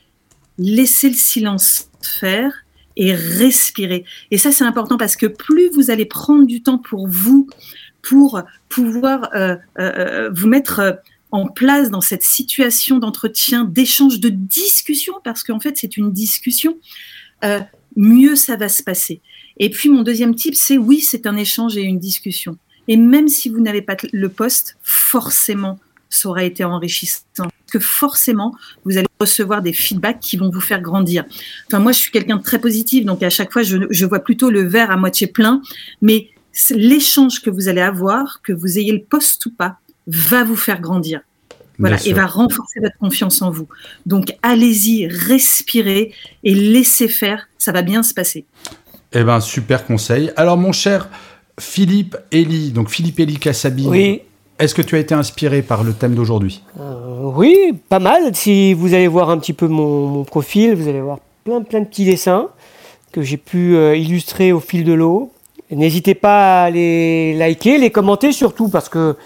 laissez le silence faire et respirer. Et ça, c'est important parce que plus vous allez prendre du temps pour vous, pour pouvoir euh, euh, vous mettre euh, en place dans cette situation d'entretien, d'échange, de discussion, parce qu'en fait, c'est une discussion, euh, mieux ça va se passer. Et puis, mon deuxième type, c'est oui, c'est un échange et une discussion. Et même si vous n'avez pas le poste, forcément, ça aura été enrichissant. Parce que forcément, vous allez recevoir des feedbacks qui vont vous faire grandir. Enfin, moi, je suis quelqu'un de très positif, donc à chaque fois, je, je vois plutôt le verre à moitié plein. Mais l'échange que vous allez avoir, que vous ayez le poste ou pas, va vous faire grandir. Voilà, et va renforcer votre confiance en vous. Donc, allez-y, respirez et laissez faire, ça va bien se passer. Eh ben, super conseil. Alors, mon cher Philippe Elie, donc Philippe Elie Kassabi, Oui, est-ce que tu as été inspiré par le thème d'aujourd'hui? Euh, oui, pas mal. Si vous allez voir un petit peu mon, mon profil, vous allez voir plein plein de petits dessins que j'ai pu euh, illustrer au fil de l'eau. N'hésitez pas à les liker, les commenter surtout parce que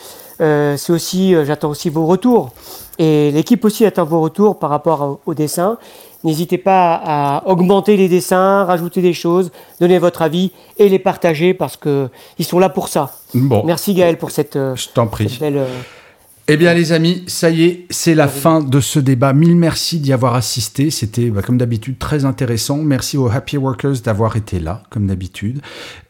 euh, c'est aussi, euh, j'attends aussi vos retours et l'équipe aussi attend vos retours par rapport au- aux dessins. N'hésitez pas à augmenter les dessins, rajouter des choses, donner votre avis et les partager parce que ils sont là pour ça. Bon, Merci Gaël pour cette, euh, je t'en prie. cette belle. Eh bien, les amis, ça y est, c'est la fin de ce débat. Mille merci d'y avoir assisté. C'était, bah, comme d'habitude, très intéressant. Merci aux Happy Workers d'avoir été là, comme d'habitude.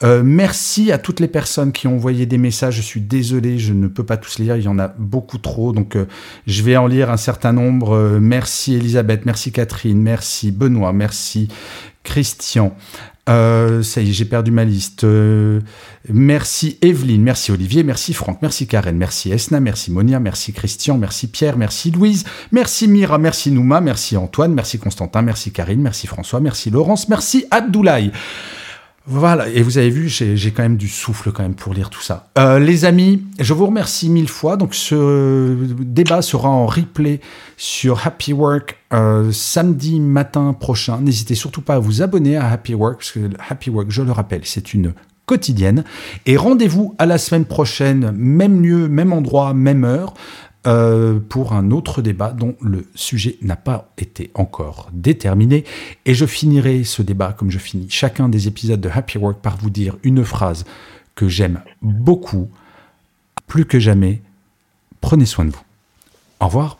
Euh, merci à toutes les personnes qui ont envoyé des messages. Je suis désolé, je ne peux pas tous lire. Il y en a beaucoup trop. Donc, euh, je vais en lire un certain nombre. Euh, merci Elisabeth, merci Catherine, merci Benoît, merci Christian. Euh, ça y est, j'ai perdu ma liste. Euh, merci Evelyne, merci Olivier, merci Franck, merci Karen, merci Esna, merci Monia, merci Christian, merci Pierre, merci Louise, merci Mira, merci Nouma, merci Antoine, merci Constantin, merci Karine, merci François, merci Laurence, merci Abdoulaye. Voilà, et vous avez vu, j'ai quand même du souffle quand même pour lire tout ça. Euh, les amis, je vous remercie mille fois. Donc ce débat sera en replay sur Happy Work euh, samedi matin prochain. N'hésitez surtout pas à vous abonner à Happy Work, parce que Happy Work, je le rappelle, c'est une quotidienne. Et rendez-vous à la semaine prochaine, même lieu, même endroit, même heure, euh, pour un autre débat dont le sujet n'a pas été encore déterminé. Et je finirai ce débat, comme je finis chacun des épisodes de Happy Work, par vous dire une phrase que j'aime beaucoup, plus que jamais, prenez soin de vous. Au revoir.